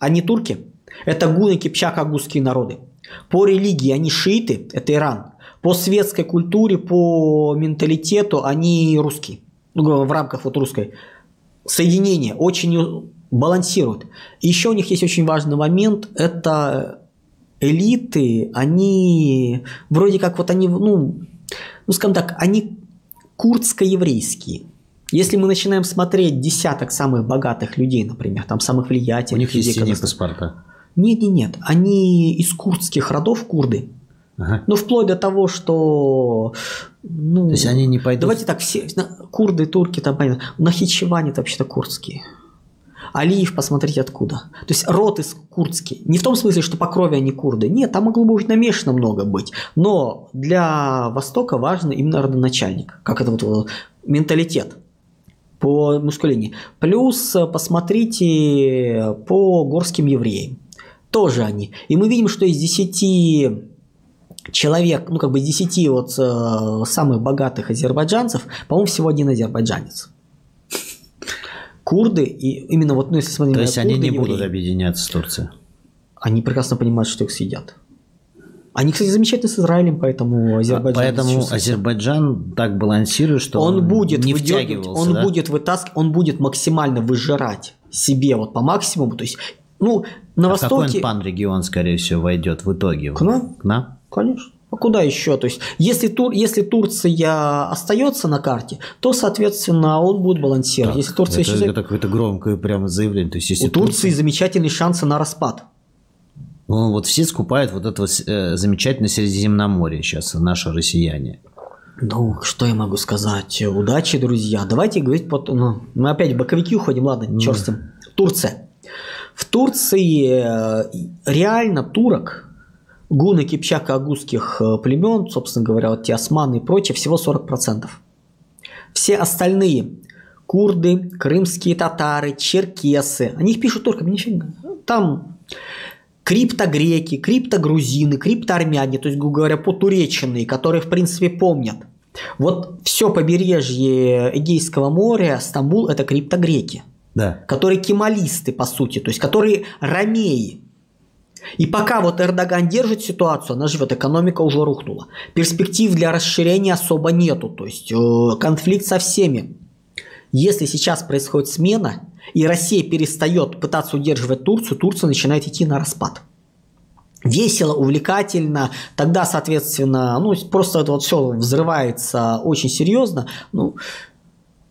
они турки, это гуны, кипчак, агузские народы. По религии они шииты, это Иран. По светской культуре, по менталитету они русские. Ну, в рамках вот русской соединение, очень балансируют. И еще у них есть очень важный момент, это элиты, они вроде как вот они, ну, ну скажем так, они курдско-еврейские. Если мы начинаем смотреть десяток самых богатых людей, например, там самых влиятельных У них людей, есть синие паспорта. Нет, нет, нет. Они из курдских родов, курды. Ага. Ну, вплоть до того, что... Ну, То есть они не пойдут... Давайте так, все курды, турки, там понятно. Нахичеване это вообще-то курдские. Алиев, посмотрите откуда. То есть род из курдский. Не в том смысле, что по крови они курды. Нет, там могло бы быть намешано много быть. Но для Востока важно именно родоначальник. Как это вот менталитет по мужской линии. Плюс э, посмотрите по горским евреям. Тоже они. И мы видим, что из 10 человек, ну как бы из 10 вот э, самых богатых азербайджанцев, по-моему, всего один азербайджанец. Курды, и именно вот, ну если смотреть То есть они не евреи, будут объединяться с Турцией? Они прекрасно понимают, что их съедят. Они, кстати, замечательно с Израилем, поэтому Азербайджан. Поэтому Азербайджан так балансирует, что он, он будет не втягивался. Он да? будет вытаскивать, он будет максимально выжирать себе вот по максимуму. То есть, ну, на а Востоке. Какой пан-регион, скорее всего, войдет в итоге? К нам? К нам? Конечно. А куда еще? То есть, если, Тур, если Турция остается на карте, то, соответственно, он будет балансировать. Так, если Турция это, исчезает... это какое-то громкое прямо заявление. То есть, если у Турции Турция... замечательные шансы на распад. Ну, вот все скупают вот это э, замечательное Средиземноморье сейчас, наши россияне. Ну, что я могу сказать? Удачи, друзья. Давайте говорить, под... ну, мы опять в боковики уходим, ладно, mm. черт. Турция. В Турции э, реально турок гуны, кипчак, агузских э, племен, собственно говоря, вот те османы и прочее, всего 40%. Все остальные курды, крымские татары, черкесы. Они их пишут только, нифига. Там криптогреки, криптогрузины, криптоармяне, то есть, грубо говоря, потуреченные, которые, в принципе, помнят. Вот все побережье Эгейского моря, Стамбул – это криптогреки, Да. которые кемалисты, по сути, то есть, которые ромеи. И пока вот Эрдоган держит ситуацию, она живет, экономика уже рухнула. Перспектив для расширения особо нету, то есть э, конфликт со всеми. Если сейчас происходит смена, и Россия перестает пытаться удерживать Турцию, Турция начинает идти на распад. Весело, увлекательно, тогда, соответственно, ну, просто это вот все взрывается очень серьезно. Ну,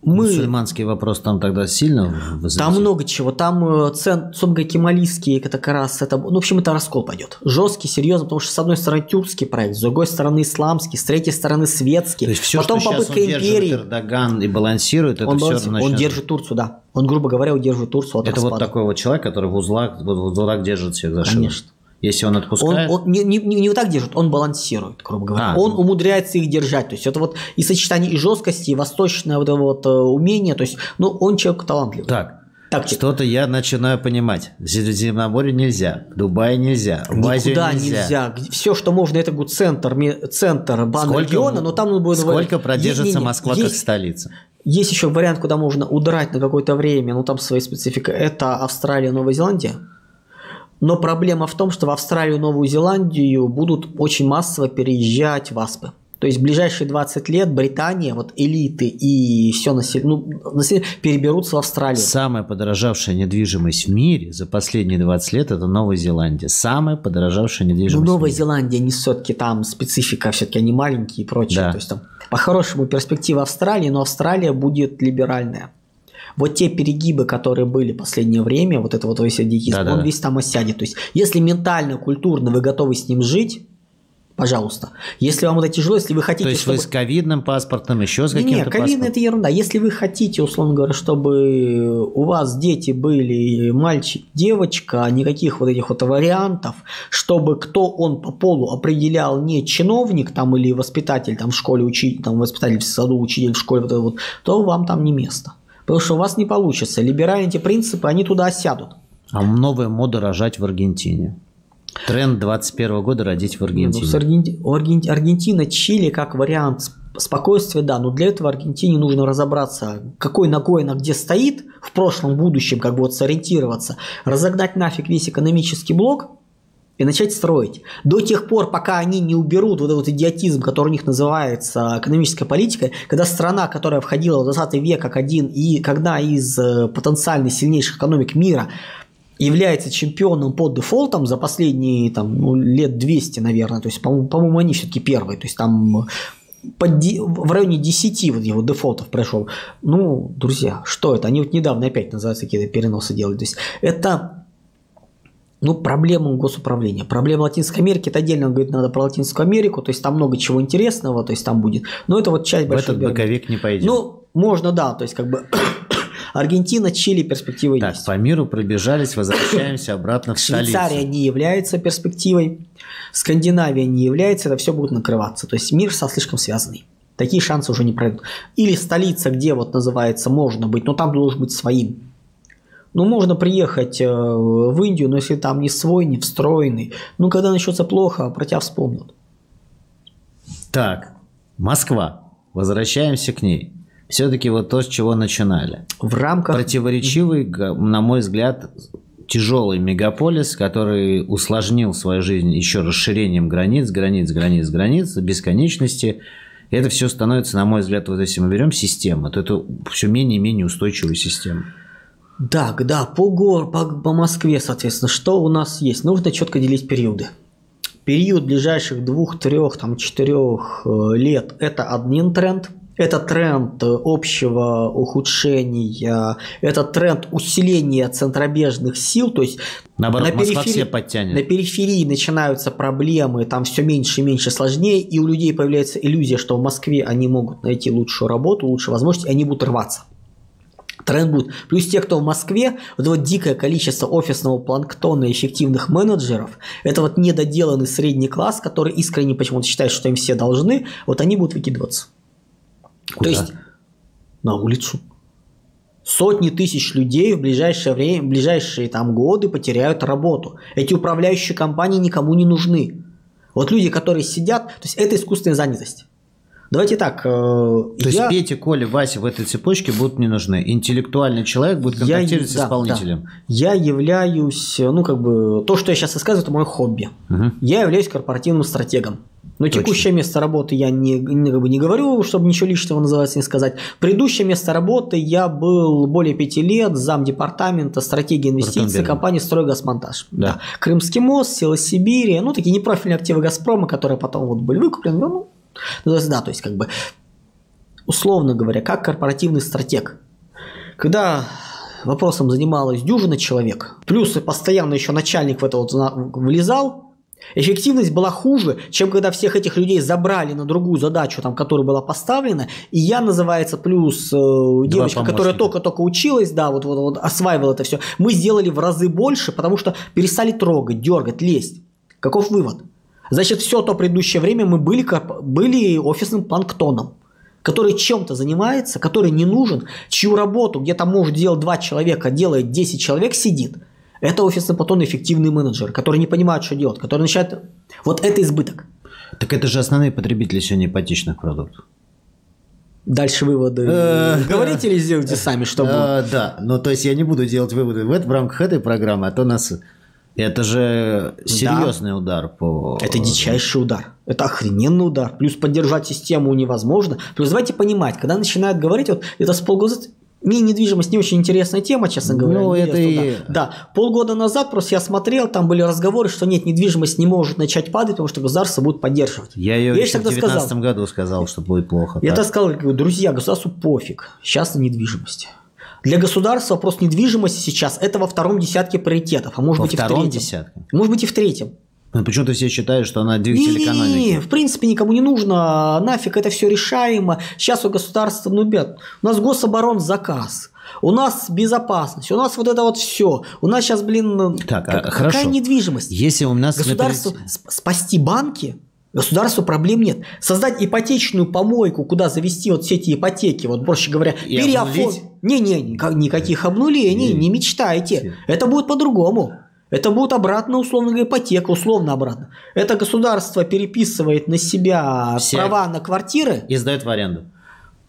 мы... Мусульманский вопрос там тогда сильно вызывает? Там много чего. Там э, цен, собственно, кемалийские, это как раз это, ну, в общем, это раскол пойдет. Жесткий, серьезно, потому что с одной стороны тюркский проект, с другой стороны исламский, с третьей стороны светский. То есть все, Потом что попытка он империи. Эрдоган и балансирует, это Он, все баланси- он держит Турцию, да. Он, грубо говоря, удерживает Турцию от Это вот распада. такой вот человек, который в узлах, вот в узлах держит всех за. Конечно. Если он Он, отпускает... он не, не, не вот так держит, он балансирует, грубо говоря. А. он умудряется их держать. То есть это вот и сочетание и жесткости, и восточное вот это вот э, умение. То есть, ну, он человек талантливый. Так, Так, что-то я начинаю понимать. Средиземноморье нельзя, в Дубае нельзя, в Азию Никуда нельзя. нельзя. Все, что можно, это говорит, центр, центр бан Сколько, региона, но там будет... сколько продержится Не-не-не, Москва как есть, столица? есть еще вариант, куда можно удрать на какое-то время, но там своя специфика. Это Австралия, Новая Зеландия. Но проблема в том, что в Австралию и Новую Зеландию будут очень массово переезжать васпы. То есть в ближайшие 20 лет Британия, вот элиты и все население, ну, население переберутся в Австралию. Самая подорожавшая недвижимость в мире за последние 20 лет – это Новая Зеландия. Самая подорожавшая Ну, недвижимость Новая в мире. Зеландия, не все-таки там специфика, все-таки они маленькие и прочее. Да. То есть там по-хорошему перспектива Австралии, но Австралия будет либеральная. Вот те перегибы, которые были в последнее время, вот это вот весь аддитизм, Да-да-да. он весь там осядет. То есть, если ментально, культурно вы готовы с ним жить, пожалуйста. Если вам это тяжело, если вы хотите, То есть чтобы... вы с ковидным паспортом, еще с каким-то не, ковид паспортом? это ерунда. Если вы хотите, условно говоря, чтобы у вас дети были мальчик, девочка, никаких вот этих вот вариантов, чтобы кто он по полу определял не чиновник там или воспитатель там в школе, учитель, там воспитатель в саду, учитель в школе, вот это вот, то вам там не место. Потому что у вас не получится. Либеральные эти принципы, они туда осядут. А новая мода рожать в Аргентине. Тренд 21 года родить в Ну, Аргентине. с Арген- у Арген- Аргентина, Чили как вариант сп- спокойствия, да, но для этого Аргентине нужно разобраться, какой ногой она где стоит, в прошлом, будущем, как бы вот сориентироваться, разогнать нафиг весь экономический блок и начать строить. До тех пор, пока они не уберут вот этот идиотизм, который у них называется экономической политикой, когда страна, которая входила в 20 век как один и когда из э, потенциально сильнейших экономик мира является чемпионом по дефолтам за последние там, ну, лет 200, наверное. То есть, по-моему, по-моему, они все-таки первые. То есть, там под в районе 10 вот его дефолтов прошел. Ну, друзья, что это? Они вот недавно опять называются какие-то переносы делали. То есть, это ну, проблема госуправления. Проблема Латинской Америки, это отдельно он говорит, надо про Латинскую Америку, то есть там много чего интересного, то есть там будет. Но это вот часть В большой этот биографии. боковик не пойдет. Ну, можно, да, то есть как бы Аргентина, Чили перспективы так, есть. по миру пробежались, возвращаемся обратно в Швейцария столицу. не является перспективой, Скандинавия не является, это все будет накрываться. То есть мир со слишком связанный. Такие шансы уже не пройдут. Или столица, где вот называется можно быть, но там должен быть своим. Ну, можно приехать э, в Индию, но если там не свой, не встроенный, ну, когда начнется плохо, про тебя вспомнят. Так, Москва. Возвращаемся к ней. Все-таки вот то, с чего начинали. В рамках... Противоречивый, на мой взгляд, тяжелый мегаполис, который усложнил свою жизнь еще расширением границ, границ, границ, границ, бесконечности. И это все становится, на мой взгляд, вот если мы берем систему, то это все менее и менее устойчивая система. Так, да, по, гор, по, по Москве, соответственно, что у нас есть? Нужно четко делить периоды. Период ближайших двух, трех, там, четырех э, лет – это один тренд. Это тренд э, общего ухудшения, это тренд усиления центробежных сил, то есть Наоборот, на Москва периферии- все подтянет. на периферии начинаются проблемы, там все меньше и меньше сложнее, и у людей появляется иллюзия, что в Москве они могут найти лучшую работу, лучшие возможности, и они будут рваться. Тренд будет. Плюс те, кто в Москве, вот вот дикое количество офисного планктона и эффективных менеджеров, это вот недоделанный средний класс, который искренне почему-то считает, что им все должны, вот они будут выкидываться. Куда? То есть на улицу. Сотни тысяч людей в ближайшее время, в ближайшие там годы потеряют работу. Эти управляющие компании никому не нужны. Вот люди, которые сидят, то есть это искусственная занятость. Давайте так. Э, То я... есть Петя, Коля, Вася в этой цепочке будут не нужны. Интеллектуальный человек будет контактировать я, с исполнителем. Да. Я являюсь, ну как бы, то, что я сейчас рассказываю, это мое хобби. Угу. Я являюсь корпоративным стратегом. Но Точно. текущее место работы я не, не, как бы не говорю, чтобы ничего лишнего называется не сказать. Предыдущее место работы я был более пяти лет зам департамента стратегии инвестиций компании «Стройгазмонтаж». Да. да. Крымский мост, Сила Сибири, ну такие непрофильные активы «Газпрома», которые потом вот были выкуплены. Ну, да, то есть как бы условно говоря, как корпоративный стратег. Когда вопросом занималась дюжина человек, плюс постоянно еще начальник в это вот влезал, Эффективность была хуже, чем когда всех этих людей забрали на другую задачу, там, которая была поставлена, и я, называется, плюс э, девочка, которая только-только училась, да, вот, вот, вот осваивала это все, мы сделали в разы больше, потому что перестали трогать, дергать, лезть. Каков вывод? Значит, все то предыдущее время мы были, были офисным планктоном, который чем-то занимается, который не нужен, чью работу где-то может делать два человека, делает 10 человек, сидит. Это офисный планктон эффективный менеджер, который не понимает, что делать, который начинает... Вот это избыток. Так это же основные потребители сегодня ипотечных продуктов. Дальше выводы. Э, Говорите или сделайте сами, чтобы... Э, да, ну то есть я не буду делать выводы в рамках этой программы, а то нас это же серьезный да. удар по... Это дичайший удар. Это охрененный удар. Плюс поддержать систему невозможно. Плюс давайте понимать, когда начинают говорить, вот это с полгода... Мне недвижимость не очень интересная тема, честно говоря. Ну, это и... Да, полгода назад просто я смотрел, там были разговоры, что нет, недвижимость не может начать падать, потому что государство будет поддерживать. Я ее я еще в 2019 сказал, году сказал, что будет плохо. Я так сказал, друзья, государству пофиг, сейчас на недвижимость. Для государства вопрос недвижимости сейчас это во втором десятке приоритетов, а может во быть и в третьем. Десятке. Может быть и в третьем. Ну, почему-то все считают, что она двигатель не, экономики. Не, в принципе, никому не нужно. Нафиг это все решаемо. Сейчас у государства, ну, ребят, у нас гособорон заказ. У нас безопасность, у нас вот это вот все. У нас сейчас, блин, так, как, а, какая хорошо. недвижимость? Если у нас государство спасти банки, Государству проблем нет. Создать ипотечную помойку, куда завести вот все эти ипотеки, вот проще говоря, переоформить. Не-не, никаких обнулений, не, не мечтайте. Это будет по-другому. Это будет обратно, условно говоря, ипотека, условно обратно. Это государство переписывает на себя все права на квартиры. И сдает в аренду.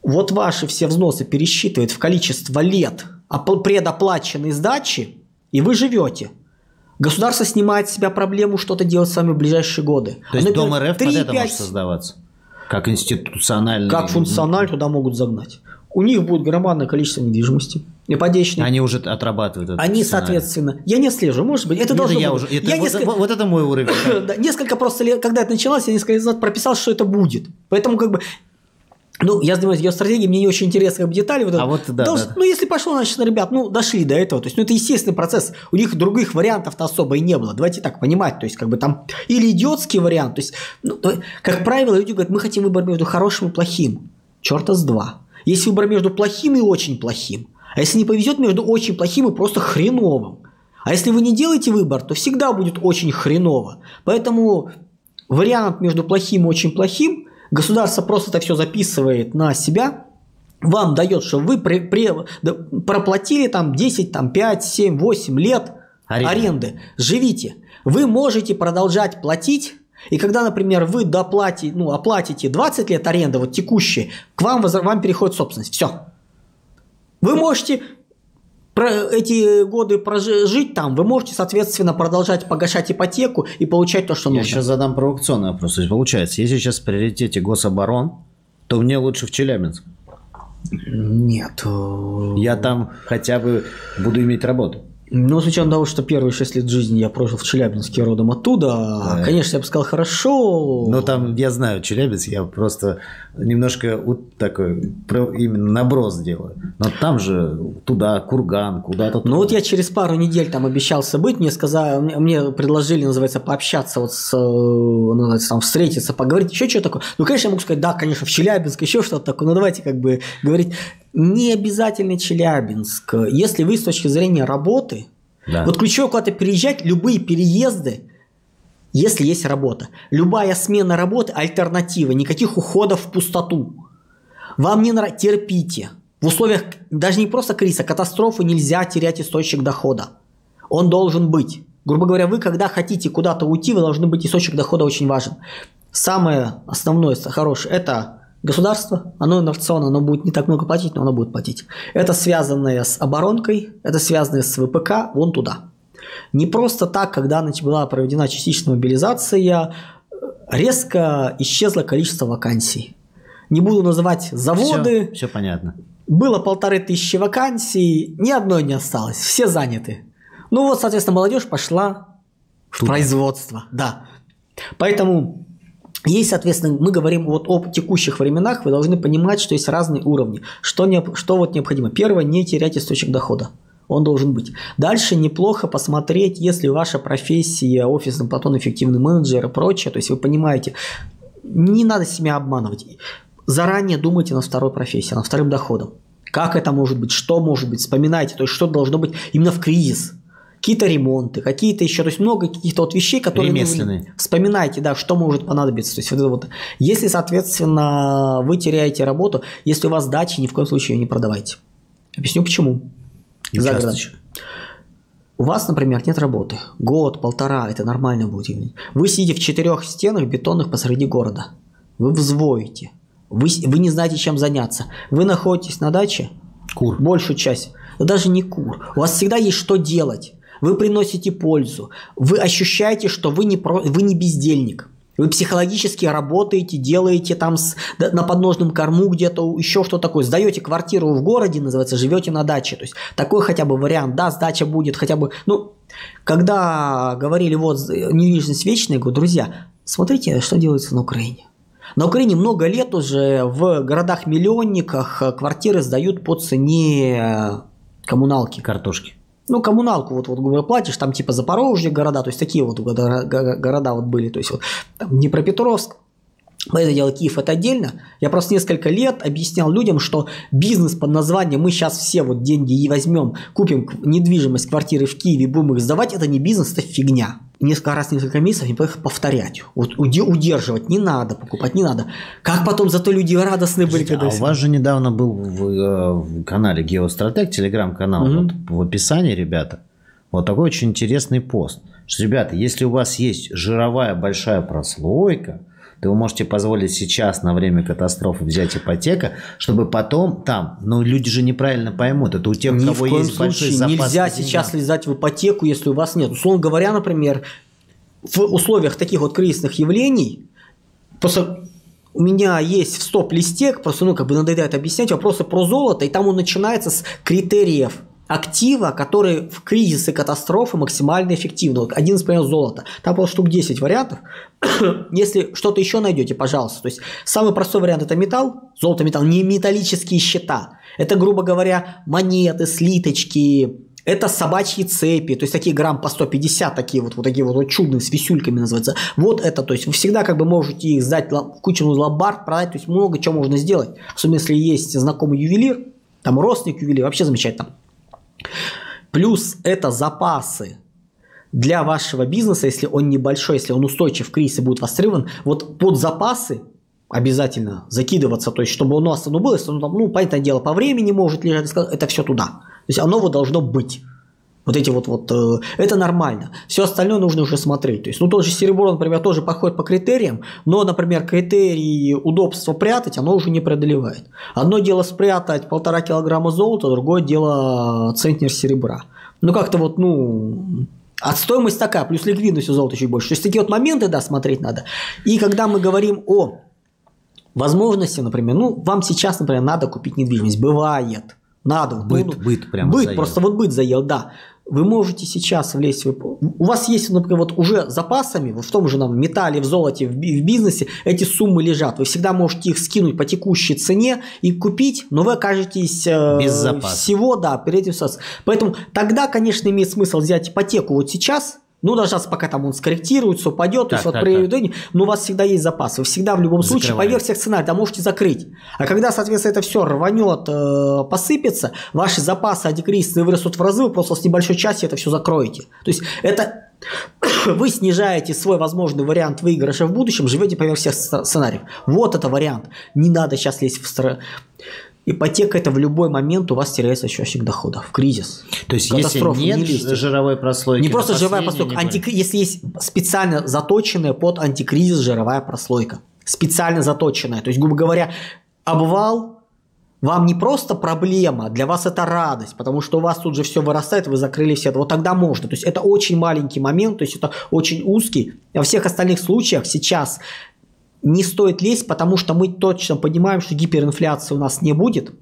Вот ваши все взносы пересчитывает в количество лет предоплаченной сдачи, и вы живете. Государство снимает с себя проблему что-то делать с вами в ближайшие годы. То есть Дом РФ 3, под это 5... может создаваться? Как институциональный... Как функциональ туда могут загнать. У них будет громадное количество недвижимости. Ипотечной. Они уже отрабатывают это. Они, соответственно, я не слежу, может быть, это Нет, должно я быть. Уже, это, я вот, несколько... вот, вот это мой уровень. да, несколько просто лет, когда это началось, я несколько лет назад прописал, что это будет. Поэтому как бы ну, я занимаюсь геостратегией, мне не очень интересны как бы, детали. Вот а вот, да, Долж... да. Ну, если пошло, значит, ребят, ну, дошли до этого. То есть, ну, это естественный процесс. У них других вариантов-то особо и не было. Давайте так понимать. То есть, как бы там или идиотский вариант. То есть, ну, то, как правило, люди говорят, мы хотим выбор между хорошим и плохим. Черта с два. Есть выбор между плохим и очень плохим. А если не повезет между очень плохим и просто хреновым. А если вы не делаете выбор, то всегда будет очень хреново. Поэтому вариант между плохим и очень плохим – Государство просто это все записывает на себя, вам дает, что вы при, при, проплатили там 10, там 5, 7, 8 лет аренды. аренды. Живите. Вы можете продолжать платить и когда, например, вы доплатите, ну, оплатите 20 лет аренды, вот текущие, к вам, вам переходит собственность. Все. Вы можете про эти годы прожить там, вы можете, соответственно, продолжать погашать ипотеку и получать то, что нужно. Я сейчас задам провокационный вопрос. То есть, получается, если сейчас в приоритете гособорон, то мне лучше в Челябинск. Нет. Я там хотя бы буду иметь работу. Ну, с учетом того, что первые шесть лет жизни я прожил в Челябинске родом оттуда, да. конечно, я бы сказал, хорошо. Но там, я знаю Челябинск, я просто немножко вот такой именно наброс делаю. Но там же туда, Курган, куда-то Ну, вот я через пару недель там обещался быть, мне сказали, мне предложили, называется, пообщаться вот с, ну, называется, там, встретиться, поговорить, еще что-то такое. Ну, конечно, я могу сказать, да, конечно, в Челябинск, еще что-то такое, но давайте как бы говорить не обязательно Челябинск. Если вы с точки зрения работы, да. вот ключевое куда-то переезжать, любые переезды, если есть работа. Любая смена работы – альтернатива, никаких уходов в пустоту. Вам не нравится, терпите. В условиях даже не просто кризиса, катастрофы нельзя терять источник дохода. Он должен быть. Грубо говоря, вы, когда хотите куда-то уйти, вы должны быть источник дохода очень важен. Самое основное, хорошее, это государство, оно инновационно, оно будет не так много платить, но оно будет платить. Это связанное с оборонкой, это связанное с ВПК, вон туда. Не просто так, когда была проведена частичная мобилизация, резко исчезло количество вакансий. Не буду называть заводы. Все, все понятно. Было полторы тысячи вакансий, ни одной не осталось, все заняты. Ну вот, соответственно, молодежь пошла в Туда. производство. Да. Поэтому есть, соответственно, мы говорим вот о текущих временах, вы должны понимать, что есть разные уровни. Что, не, что вот необходимо? Первое, не терять источник дохода. Он должен быть. Дальше неплохо посмотреть, если ваша профессия офисный платон, эффективный менеджер и прочее, то есть вы понимаете, не надо себя обманывать. Заранее думайте на второй профессии, на вторым доходом. Как это может быть, что может быть, вспоминайте, то есть что должно быть именно в кризис. Какие-то ремонты, какие-то еще, то есть много каких-то вот вещей, которые Ремесленные. вы вспоминаете, да, что может понадобиться. То есть вот это вот. Если, соответственно, вы теряете работу, если у вас дачи, ни в коем случае ее не продавайте. Объясню почему. Заградочек. У вас, например, нет работы. Год, полтора, это нормально будет. Вы сидите в четырех стенах бетонных посреди города. Вы взвоите. Вы, вы не знаете, чем заняться. Вы находитесь на даче. Кур. Большую часть. Да даже не кур. У вас всегда есть что делать. Вы приносите пользу. Вы ощущаете, что вы не, про, вы не бездельник. Вы психологически работаете, делаете там с, на подножном корму где-то еще что такое. Сдаете квартиру в городе, называется, живете на даче. То есть такой хотя бы вариант. Да, сдача будет хотя бы... Ну, когда говорили, вот, недвижимость вечная, я говорю, друзья, смотрите, что делается на Украине. На Украине много лет уже в городах-миллионниках квартиры сдают по цене коммуналки. Картошки. Ну, коммуналку вот, вот платишь, там типа Запорожье города, то есть такие вот города вот были, то есть вот там, Днепропетровск, это дело Киев это отдельно. Я просто несколько лет объяснял людям, что бизнес под названием мы сейчас все вот деньги и возьмем, купим недвижимость, квартиры в Киеве, будем их сдавать, это не бизнес, это фигня. Несколько раз, несколько месяцев, не их повторять. Вот удерживать не надо, покупать не надо. Как потом зато люди радостные были, когда... А у вас же недавно был в, э, в канале Геостратег, телеграм-канал, угу. вот в описании, ребята, вот такой очень интересный пост. Что, ребята, если у вас есть жировая большая прослойка, вы можете позволить сейчас на время катастрофы взять ипотека, чтобы потом там, ну люди же неправильно поймут, это у тех, Ни у кого в коем есть случае большой запас нельзя сейчас лезать в ипотеку, если у вас нет. Условно говоря, например, в условиях таких вот кризисных явлений, просто у меня есть в стоп-листе, просто, ну, как бы надоедает объяснять вопросы про золото, и там он начинается с критериев актива, который в кризисы катастрофы максимально эффективны. Один из примеров золота. Там просто штук 10 вариантов. Если что-то еще найдете, пожалуйста. То есть самый простой вариант это металл, золото, металл, не металлические счета. Это, грубо говоря, монеты, слиточки, это собачьи цепи, то есть такие грамм по 150, такие вот, вот такие вот, вот чудные, с висюльками называются. Вот это, то есть вы всегда как бы можете их сдать в кучу ломбард, продать, то есть много чего можно сделать. Особенно если есть знакомый ювелир, там родственник ювелир, вообще замечательно. Плюс это запасы для вашего бизнеса, если он небольшой, если он устойчив в кризисе будет востребован, вот под запасы обязательно закидываться, то есть чтобы у нас оно было, если оно там, ну, понятное дело, по времени может лежать, это все туда. То есть оно вот должно быть. Вот эти вот, вот э, это нормально. Все остальное нужно уже смотреть. То есть, ну, тот же серебро, например, тоже подходит по критериям, но, например, критерии удобства прятать, оно уже не преодолевает. Одно дело спрятать полтора килограмма золота, другое дело центнер серебра. Ну, как-то вот, ну, а стоимость такая, плюс ликвидность у золота чуть больше. То есть, такие вот моменты, да, смотреть надо. И когда мы говорим о возможности, например, ну, вам сейчас, например, надо купить недвижимость. Бывает. Надо. Быт, ну, быт прямо Быт, заел. просто вот быт заел, да вы можете сейчас влезть в... У вас есть, например, вот уже запасами, в том же нам металле, в золоте, в бизнесе, эти суммы лежат. Вы всегда можете их скинуть по текущей цене и купить, но вы окажетесь э, Без запаса. всего, да, перед этим. Поэтому тогда, конечно, имеет смысл взять ипотеку вот сейчас, ну, даже сейчас пока там он скорректируется, упадет, то есть вот при так. но у вас всегда есть запас. Вы всегда в любом случае Закрываем. по версиях сценария да, можете закрыть. А когда, соответственно, это все рванет, э, посыпется, ваши запасы антикризисные вырастут в разы, вы просто с небольшой части это все закроете. То есть это вы снижаете свой возможный вариант выигрыша в будущем, живете по версиях сценариев. Вот это вариант. Не надо сейчас лезть в стро... Ипотека это в любой момент у вас теряется источник доходов. Кризис. То есть, если нет не жировой прослойки... Не просто жировая прослойка, антикри... если есть специально заточенная под антикризис жировая прослойка. Специально заточенная. То есть, грубо говоря, обвал вам не просто проблема, для вас это радость, потому что у вас тут же все вырастает, вы закрыли все. Вот тогда можно. То есть это очень маленький момент, то есть это очень узкий. Во всех остальных случаях сейчас не стоит лезть, потому что мы точно понимаем, что гиперинфляции у нас не будет.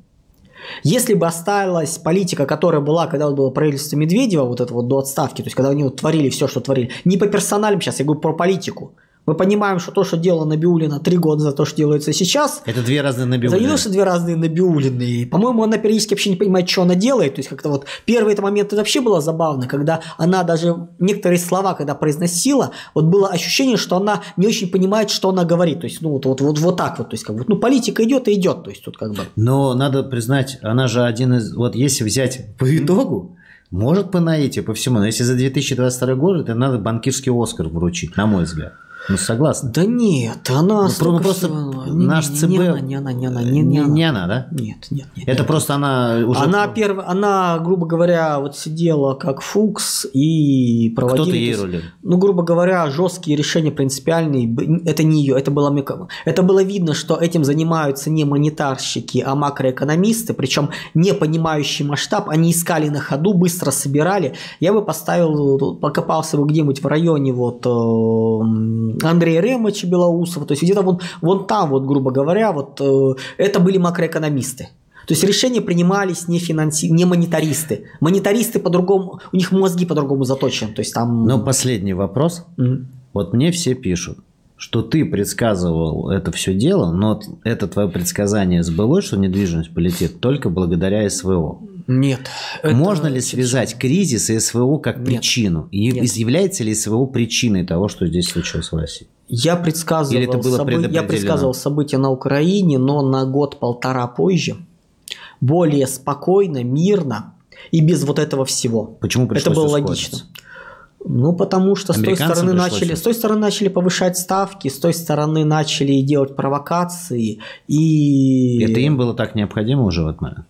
Если бы осталась политика, которая была, когда вот было правительство Медведева, вот это вот до отставки, то есть когда они вот творили все, что творили, не по персоналям сейчас, я говорю про политику, мы понимаем, что то, что делала Набиулина три года за то, что делается сейчас... Это две разные Набиулины. Это две разные Набиулины. По-моему, она периодически вообще не понимает, что она делает. То есть, как-то вот первый это момент это вообще было забавно, когда она даже некоторые слова, когда произносила, вот было ощущение, что она не очень понимает, что она говорит. То есть, ну, вот, вот, вот, вот так вот. То есть, как бы, ну, политика идет и идет. То есть, тут как бы... Но надо признать, она же один из... Вот если взять по итогу, может по наитию, по всему. Но если за 2022 год, это надо банкирский Оскар вручить, на мой взгляд. Ну, согласна. Да нет, она... Ну, ну просто всего... наш ЦБ... Не, она, не она, не она, не, не, не, она, да? Нет, нет, нет. Это нет. просто она уже... Она, перв... она, грубо говоря, вот сидела как Фукс и проводила... Кто-то ей рулил. Ну, грубо говоря, жесткие решения принципиальные, это не ее, это было... Это было видно, что этим занимаются не монетарщики, а макроэкономисты, причем не понимающий масштаб, они искали на ходу, быстро собирали. Я бы поставил, покопался бы где-нибудь в районе вот э, Андрея Ремыча Белоусова, то есть где-то вон, вон там, вот, грубо говоря, вот э, это были макроэкономисты. То есть решения принимались не, финанси... не монетаристы. Монетаристы по-другому, у них мозги по-другому заточены. То есть там... Но последний вопрос. Mm-hmm. Вот мне все пишут, что ты предсказывал это все дело, но это твое предсказание сбылось, что недвижимость полетит только благодаря СВО. Нет. Можно ли связать кризис и СВО как Нет. причину? И Нет. является ли СВО причиной того, что здесь случилось в России? Я предсказывал, Или это было собы... я предсказывал события на Украине, но на год-полтора позже, более спокойно, мирно и без вот этого всего. Почему Это было логично. Ну, потому что с той стороны начали, с той стороны начали повышать ставки, с той стороны начали делать провокации и. Это им было так необходимо уже в этот момент?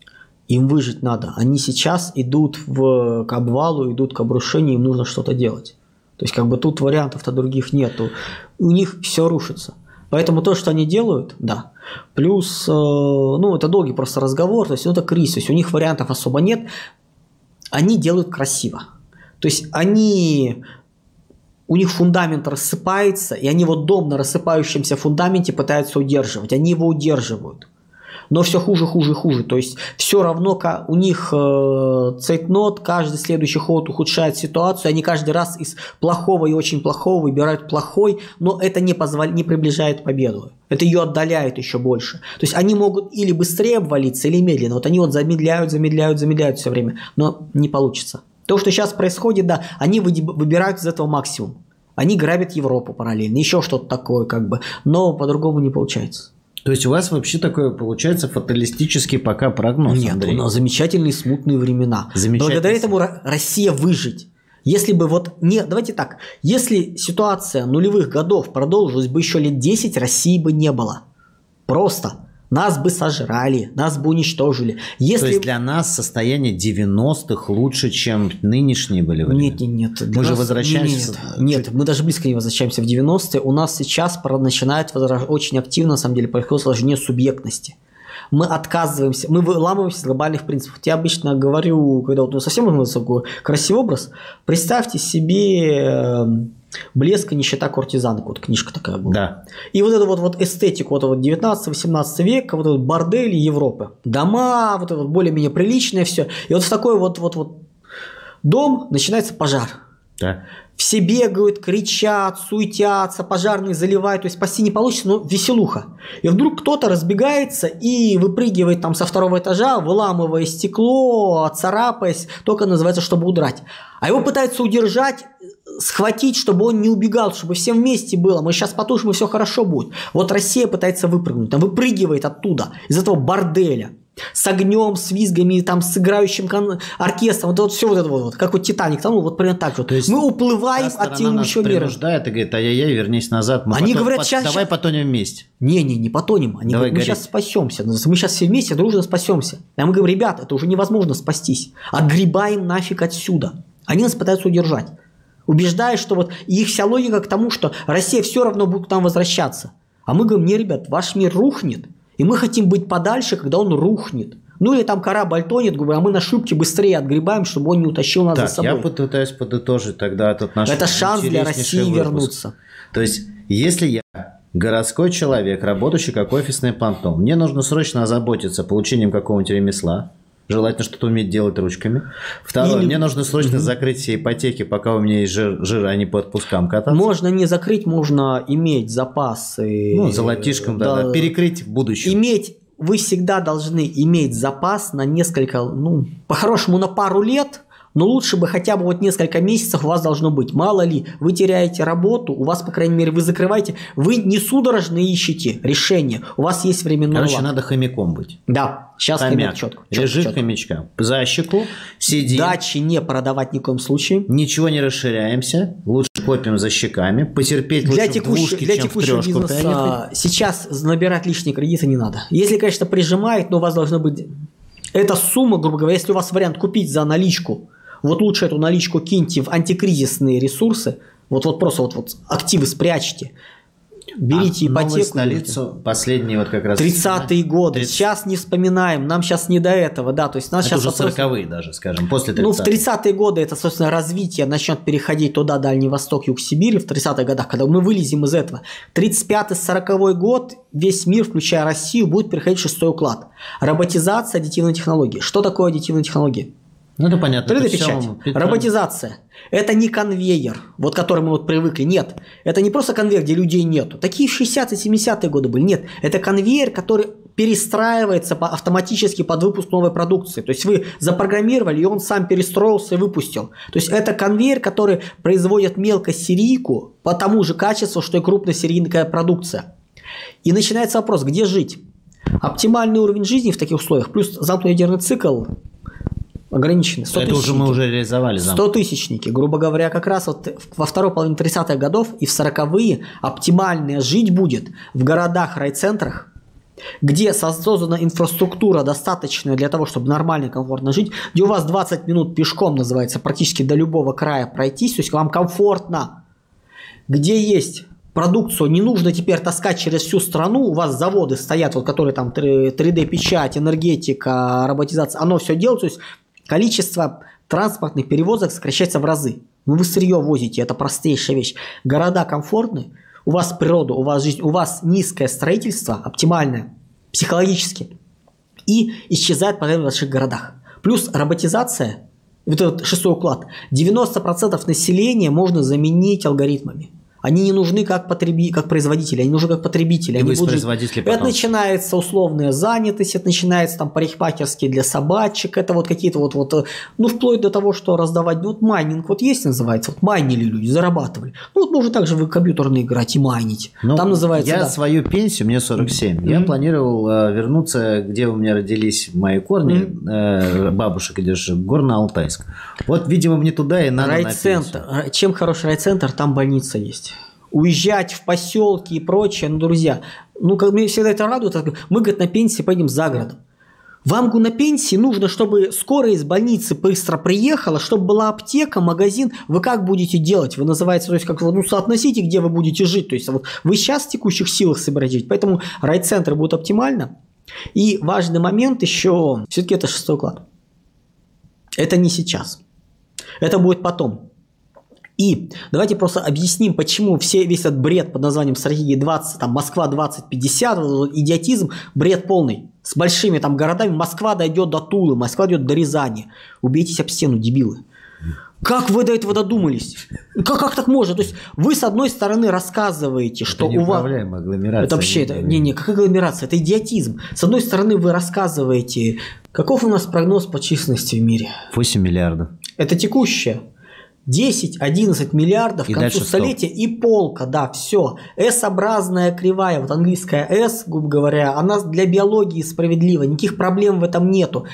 Им выжить надо. Они сейчас идут в, к обвалу, идут к обрушению, им нужно что-то делать. То есть как бы тут вариантов-то других нету. У них все рушится. Поэтому то, что они делают, да. Плюс, э, ну, это долгий просто разговор, то есть ну, это кризис, то есть у них вариантов особо нет. Они делают красиво. То есть они у них фундамент рассыпается, и они вот дом на рассыпающемся фундаменте пытаются удерживать. Они его удерживают но все хуже, хуже, хуже. То есть все равно у них э, цейтнот, каждый следующий ход ухудшает ситуацию, они каждый раз из плохого и очень плохого выбирают плохой, но это не, позволя... не приближает победу. Это ее отдаляет еще больше. То есть они могут или быстрее обвалиться, или медленно. Вот они вот замедляют, замедляют, замедляют все время, но не получится. То, что сейчас происходит, да, они выбирают из этого максимум. Они грабят Европу параллельно, еще что-то такое, как бы, но по-другому не получается. То есть у вас вообще такое получается фаталистический пока прогноз, Нет, Андрей? у нас замечательные смутные времена. Благодаря этому Россия выжить. Если бы вот не, давайте так, если ситуация нулевых годов продолжилась бы еще лет 10, России бы не было. Просто нас бы сожрали, нас бы уничтожили. Если... То есть для нас состояние 90-х лучше, чем нынешние были времена? Нет, нет, нет. Мы нас... же возвращаемся... Нет, нет, мы даже близко не возвращаемся в 90-е. У нас сейчас начинает возра... очень активно, на самом деле, происходит сложнее субъектности мы отказываемся, мы выламываемся из глобальных принципов. Я обычно говорю, когда вот ну, совсем такой красивый образ, представьте себе эм, Блеск и нищета куртизанок, вот книжка такая была. Да. И вот эту вот, вот эстетику вот, вот 19-18 века, вот этот бордель Европы. Дома, вот это вот более-менее приличное все. И вот в такой вот, вот, вот дом начинается пожар. Да. Все бегают, кричат, суетятся, пожарные заливают, то есть спасти не получится, но веселуха. И вдруг кто-то разбегается и выпрыгивает там со второго этажа, выламывая стекло, царапаясь, только называется, чтобы удрать. А его пытаются удержать, схватить, чтобы он не убегал, чтобы всем вместе было. Мы сейчас потушим, и все хорошо будет. Вот Россия пытается выпрыгнуть, там выпрыгивает оттуда, из этого борделя. С огнем, с визгами, там, с играющим кон- оркестром, вот, вот все вот это вот, вот, как вот Титаник, там, ну, вот примерно так же. То есть Мы уплываем от текущего мира. принуждает и говорит, ай-яй-яй, вернись назад. мы Они потом- говорят, пот- щас- давай потонем вместе. Не-не, не потонем. Они Давай говорят, мы гореть. сейчас спасемся. Мы сейчас все вместе дружно спасемся. А мы говорим, ребят, это уже невозможно спастись. Отгребаем нафиг отсюда. Они нас пытаются удержать. Убеждая, что вот их вся логика к тому, что Россия все равно будет к нам возвращаться. А мы говорим, не, ребят, ваш мир рухнет, и мы хотим быть подальше, когда он рухнет. Ну или там корабль тонет, говорю, а мы на шлюпке быстрее отгребаем, чтобы он не утащил нас Так, за собой. я пытаюсь подытожить тогда этот наш Это шанс для России выпуск. вернуться. То есть, если я городской человек, работающий как офисный плантон, мне нужно срочно озаботиться получением какого-нибудь ремесла, желательно что-то уметь делать ручками. Второе, Или- мне нужно срочно закрыть все ипотеки, пока у меня есть жир, жир, а не по отпускам кататься. Можно не закрыть, можно иметь запасы. Ну, золотишком, да, да, перекрыть в будущем. Иметь, вы всегда должны иметь запас на несколько, ну, по-хорошему на пару лет, но лучше бы хотя бы вот несколько месяцев у вас должно быть. Мало ли, вы теряете работу, у вас, по крайней мере, вы закрываете, вы не судорожно ищете решение, у вас есть временной Короче, лак. надо хомяком быть. Да, сейчас Хомяк. хомяк четко. Лежит хомячка. За щеку, сидим. Дачи не продавать ни в коем случае. Ничего не расширяемся, лучше копим за щеками, потерпеть Для, лучше в текущего, двушке, для чем в текущего трешку поехать. бизнеса сейчас набирать лишние кредиты не надо. Если, конечно, прижимает, но у вас должно быть... Эта сумма, грубо говоря, если у вас вариант купить за наличку, вот лучше эту наличку киньте в антикризисные ресурсы, вот, вот просто вот, вот активы спрячьте, берите А ипотеку. столицу, последние вот как раз... 30-е годы. 30 Сейчас не вспоминаем, нам сейчас не до этого, да, то есть нас Это сейчас уже вопрос- 40 даже, скажем, после 30 ну, в 30-е годы это, собственно, развитие начнет переходить туда, Дальний Восток, Юг Сибири, в 30-х годах, когда мы вылезем из этого. 35-40 год, весь мир, включая Россию, будет переходить в шестой уклад. Роботизация, аддитивные технологии. Что такое аддитивные технологии? Ну, это понятно. это 3D-печать. всё Петр- Роботизация. Это не конвейер, вот к которому мы вот привыкли. Нет. Это не просто конвейер, где людей нету. Такие в 60-е, 70-е годы были. Нет. Это конвейер, который перестраивается автоматически под выпуск новой продукции. То есть вы запрограммировали, и он сам перестроился и выпустил. То есть это конвейер, который производит мелкосерийку по тому же качеству, что и крупносерийная продукция. И начинается вопрос, где жить? Оптимальный уровень жизни в таких условиях, плюс замкнутый ядерный цикл ограниченный. 100 Это уже мы уже реализовали замок. 100 тысячники, грубо говоря, как раз вот во второй половине 30-х годов и в 40-е оптимальная жить будет в городах, райцентрах, где создана инфраструктура достаточная для того, чтобы нормально, комфортно жить, где у вас 20 минут пешком, называется, практически до любого края пройтись, то есть вам комфортно, где есть продукцию, не нужно теперь таскать через всю страну, у вас заводы стоят, вот, которые там 3D-печать, энергетика, роботизация, оно все делает, то есть количество транспортных перевозок сокращается в разы. Ну, вы сырье возите, это простейшая вещь. Города комфортны, у вас природа, у вас жизнь, у вас низкое строительство, оптимальное, психологически, и исчезает проблемы в ваших городах. Плюс роботизация, вот этот шестой уклад, 90% населения можно заменить алгоритмами. Они не нужны как, потреби... как производители, они нужны как потребители. И они вы будут жить. производителей Это потом. начинается условная занятость, это начинается там парикмахерские для собачек, это вот какие-то вот, вот, э, ну, вплоть до того, что раздавать, ну, вот майнинг вот есть, называется, вот майнили люди, зарабатывали. Ну, вот можно также вы компьютерные играть и майнить. Ну, там называется, Я да. свою пенсию, мне 47, я Мгм. планировал э, вернуться, где у меня родились мои корни, э, бабушек, где же, Горно-Алтайск. Вот, видимо, мне туда и надо на Райцентр. пенсию. Ра- Чем хороший райцентр, там больница есть. Уезжать в поселки и прочее, ну, друзья, ну, как мне всегда это радует, мы, говорит, на пенсии поедем за городом. Вам на пенсии нужно, чтобы скорая из больницы быстро приехала, чтобы была аптека, магазин. Вы как будете делать? Вы называете, то есть как ну, соотносите, где вы будете жить. То есть вот вы сейчас в текущих силах собираетесь поэтому райцентры будут оптимально. И важный момент еще, все-таки это шестой уклад. Это не сейчас. Это будет потом. И давайте просто объясним, почему все, весь этот бред под названием стратегии 20, там Москва 2050, вот идиотизм, бред полный. С большими там городами Москва дойдет до Тулы, Москва дойдет до Рязани. Убейтесь об стену, дебилы. Как вы до этого додумались? Как, как так можно? То есть вы с одной стороны рассказываете, что Это у вас... агломерация. Это вообще, это, не, не, как агломерация, это идиотизм. С одной стороны, вы рассказываете, каков у нас прогноз по численности в мире. 8 миллиардов. Это текущее. 10-11 миллиардов И к концу дальше стоп. столетия и полка, да, все. S-образная кривая, вот английская S, грубо говоря, она для биологии справедлива, никаких проблем в этом нету.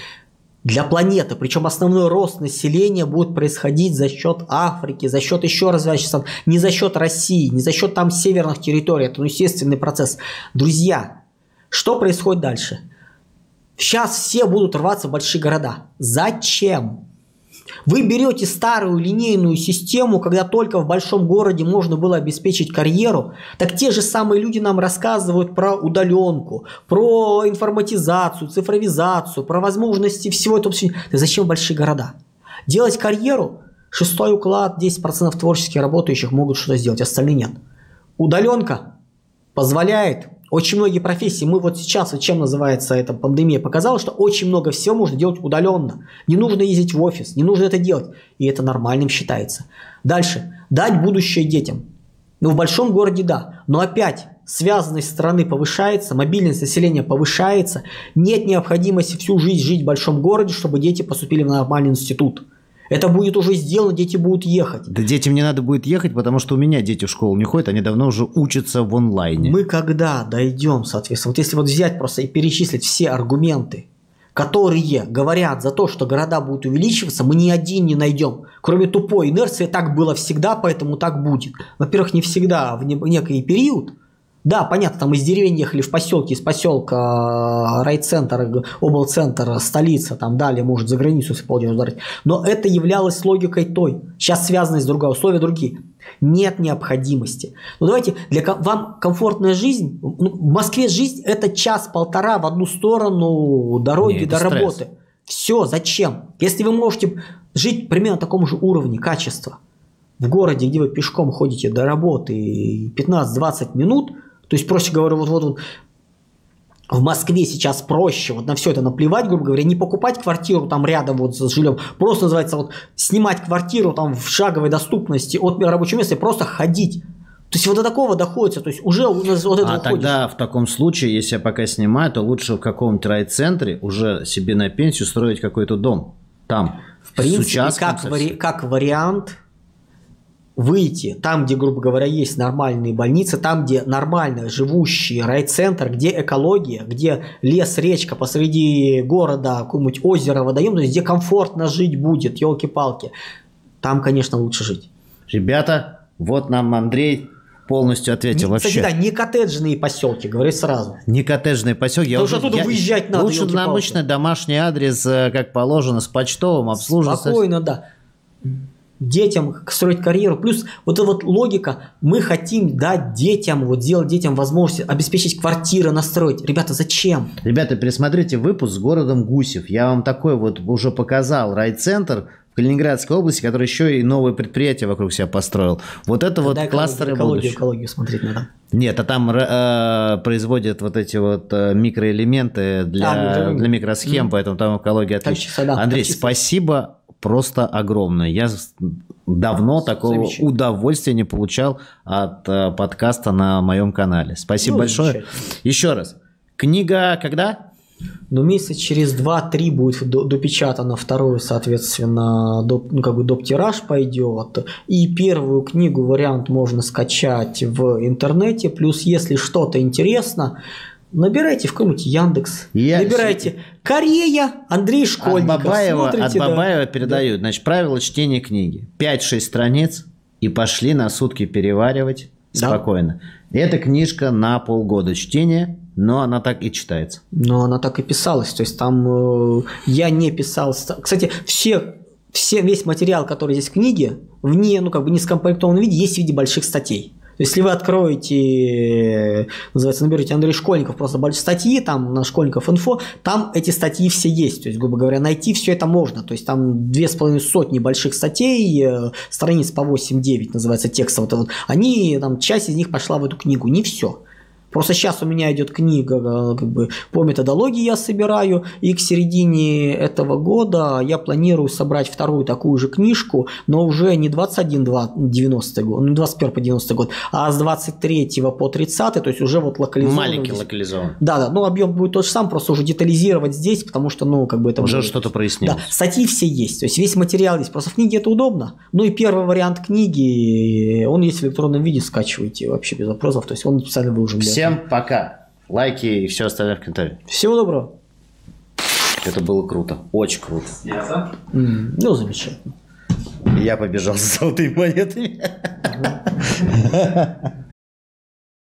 Для планеты, причем основной рост населения будет происходить за счет Африки, за счет еще развивающихся стран, не за счет России, не за счет там северных территорий, это ну, естественный процесс. Друзья, что происходит дальше? Сейчас все будут рваться в большие города. Зачем? Вы берете старую линейную систему, когда только в большом городе можно было обеспечить карьеру, так те же самые люди нам рассказывают про удаленку, про информатизацию, цифровизацию, про возможности всего этого. Зачем большие города? Делать карьеру, шестой уклад, 10% творчески работающих могут что-то сделать, остальные нет. Удаленка позволяет очень многие профессии, мы вот сейчас, вот чем называется эта пандемия, показала, что очень много всего можно делать удаленно. Не нужно ездить в офис, не нужно это делать. И это нормальным считается. Дальше. Дать будущее детям. Ну, в большом городе да. Но опять, связанность страны повышается, мобильность населения повышается. Нет необходимости всю жизнь жить в большом городе, чтобы дети поступили в нормальный институт. Это будет уже сделано, дети будут ехать. Да детям не надо будет ехать, потому что у меня дети в школу не ходят, они давно уже учатся в онлайне. Мы когда дойдем, соответственно, вот если вот взять просто и перечислить все аргументы, которые говорят за то, что города будут увеличиваться, мы ни один не найдем. Кроме тупой инерции, так было всегда, поэтому так будет. Во-первых, не всегда, в некий период. Да, понятно, там из деревень ехали в поселки, из поселка райцентр, облцентр, столица, там далее, может, за границу, если полдня ударить. Но это являлось логикой той. Сейчас связанность другая, условия другие. Нет необходимости. Ну давайте, для вам комфортная жизнь, ну, в Москве жизнь это час-полтора в одну сторону дороги Нет, до стресс. работы. Все, зачем? Если вы можете жить примерно на таком же уровне качества, в городе, где вы пешком ходите до работы 15-20 минут, то есть, проще говоря, вот, вот, вот в Москве сейчас проще вот на все это наплевать, грубо говоря, не покупать квартиру там рядом вот с жильем, просто называется вот снимать квартиру там в шаговой доступности от рабочего места и просто ходить. То есть вот до такого доходится, то есть уже у нас вот это А уходит. тогда в таком случае, если я пока снимаю, то лучше в каком-то райцентре уже себе на пенсию строить какой-то дом. Там. В принципе, как, вари- как вариант выйти там, где, грубо говоря, есть нормальные больницы, там, где нормально живущий райцентр, где экология, где лес, речка посреди города, какое-нибудь озеро, водоем, то есть где комфортно жить будет, елки-палки. Там, конечно, лучше жить. Ребята, вот нам Андрей полностью ответил. Не, Вообще. Кстати, да, не коттеджные поселки, говорю сразу. Не коттеджные поселки. Потому что оттуда выезжать надо, Лучше на обычный домашний адрес, э, как положено, с почтовым обслуживать. Спокойно, да. Детям строить карьеру. Плюс вот эта вот логика, мы хотим дать детям, вот сделать детям возможность обеспечить квартиры, настроить. Ребята, зачем? Ребята, пересмотрите выпуск с городом Гусев. Я вам такой вот уже показал райцентр в Калининградской области, который еще и новые предприятия вокруг себя построил. Вот это вот Да, экологию, кластеры экологию, будущего. экологию смотреть надо. Нет, а там э, производят вот эти вот э, микроэлементы для, А, для микросхем, поэтому там экология отличная. чисто, да, Андрей, чисто. спасибо просто огромное. Я давно такого удовольствия не получал от э, подкаста на моем канале. Спасибо Ну, большое. Еще раз. Книга когда? Но месяца через 2-3 будет до- допечатано второе, соответственно, доп, ну, как бы доп-тираж пойдет. И первую книгу, вариант можно скачать в интернете. Плюс, если что-то интересно, набирайте в какой-нибудь Яндекс. Я- Набирайте Корея, Андрей Школьников. от Бабаева, от Смотрите, да. Бабаева передают. Значит, правила чтения книги. 5-6 страниц и пошли на сутки переваривать Да. спокойно. Эта книжка на полгода чтения, но она так и читается. Но она так и писалась. То есть там э, я не писал. ст- Кстати, все, все, весь материал, который здесь в книге, в не, ну, как бы не скомпрометованном виде, есть в виде больших статей. Если вы откроете, э, называется, наберете Андрей Школьников, просто большие статьи, там на Школьников инфо, там эти статьи все есть. То есть, грубо говоря, найти все это можно. То есть, там две с половиной сотни больших статей, э, страниц по 8-9 называется текста. Вот, вот. Они, там, часть из них пошла в эту книгу, не все. Просто сейчас у меня идет книга э, как бы, по методологии я собираю, и к середине этого года я планирую собрать вторую такую же книжку, но уже не 21 90 год, ну 21 по 90 год, а с 23 по 30, то есть уже вот локализован. Маленький локализован. Да, да, ну объем будет тот же самый, просто уже детализировать здесь, потому что, ну, как бы это... Уже что-то прояснилось. Да, статьи все есть, то есть весь материал есть, просто в книге это удобно. Ну и первый вариант книги, он есть в электронном виде, скачивайте вообще без вопросов, то есть он специально выложен для Всем пока. Лайки и все остальное в комментариях. Всего доброго. Это было круто. Очень круто. Ясно? М, Ну, замечательно. Я побежал за золотыми монетами.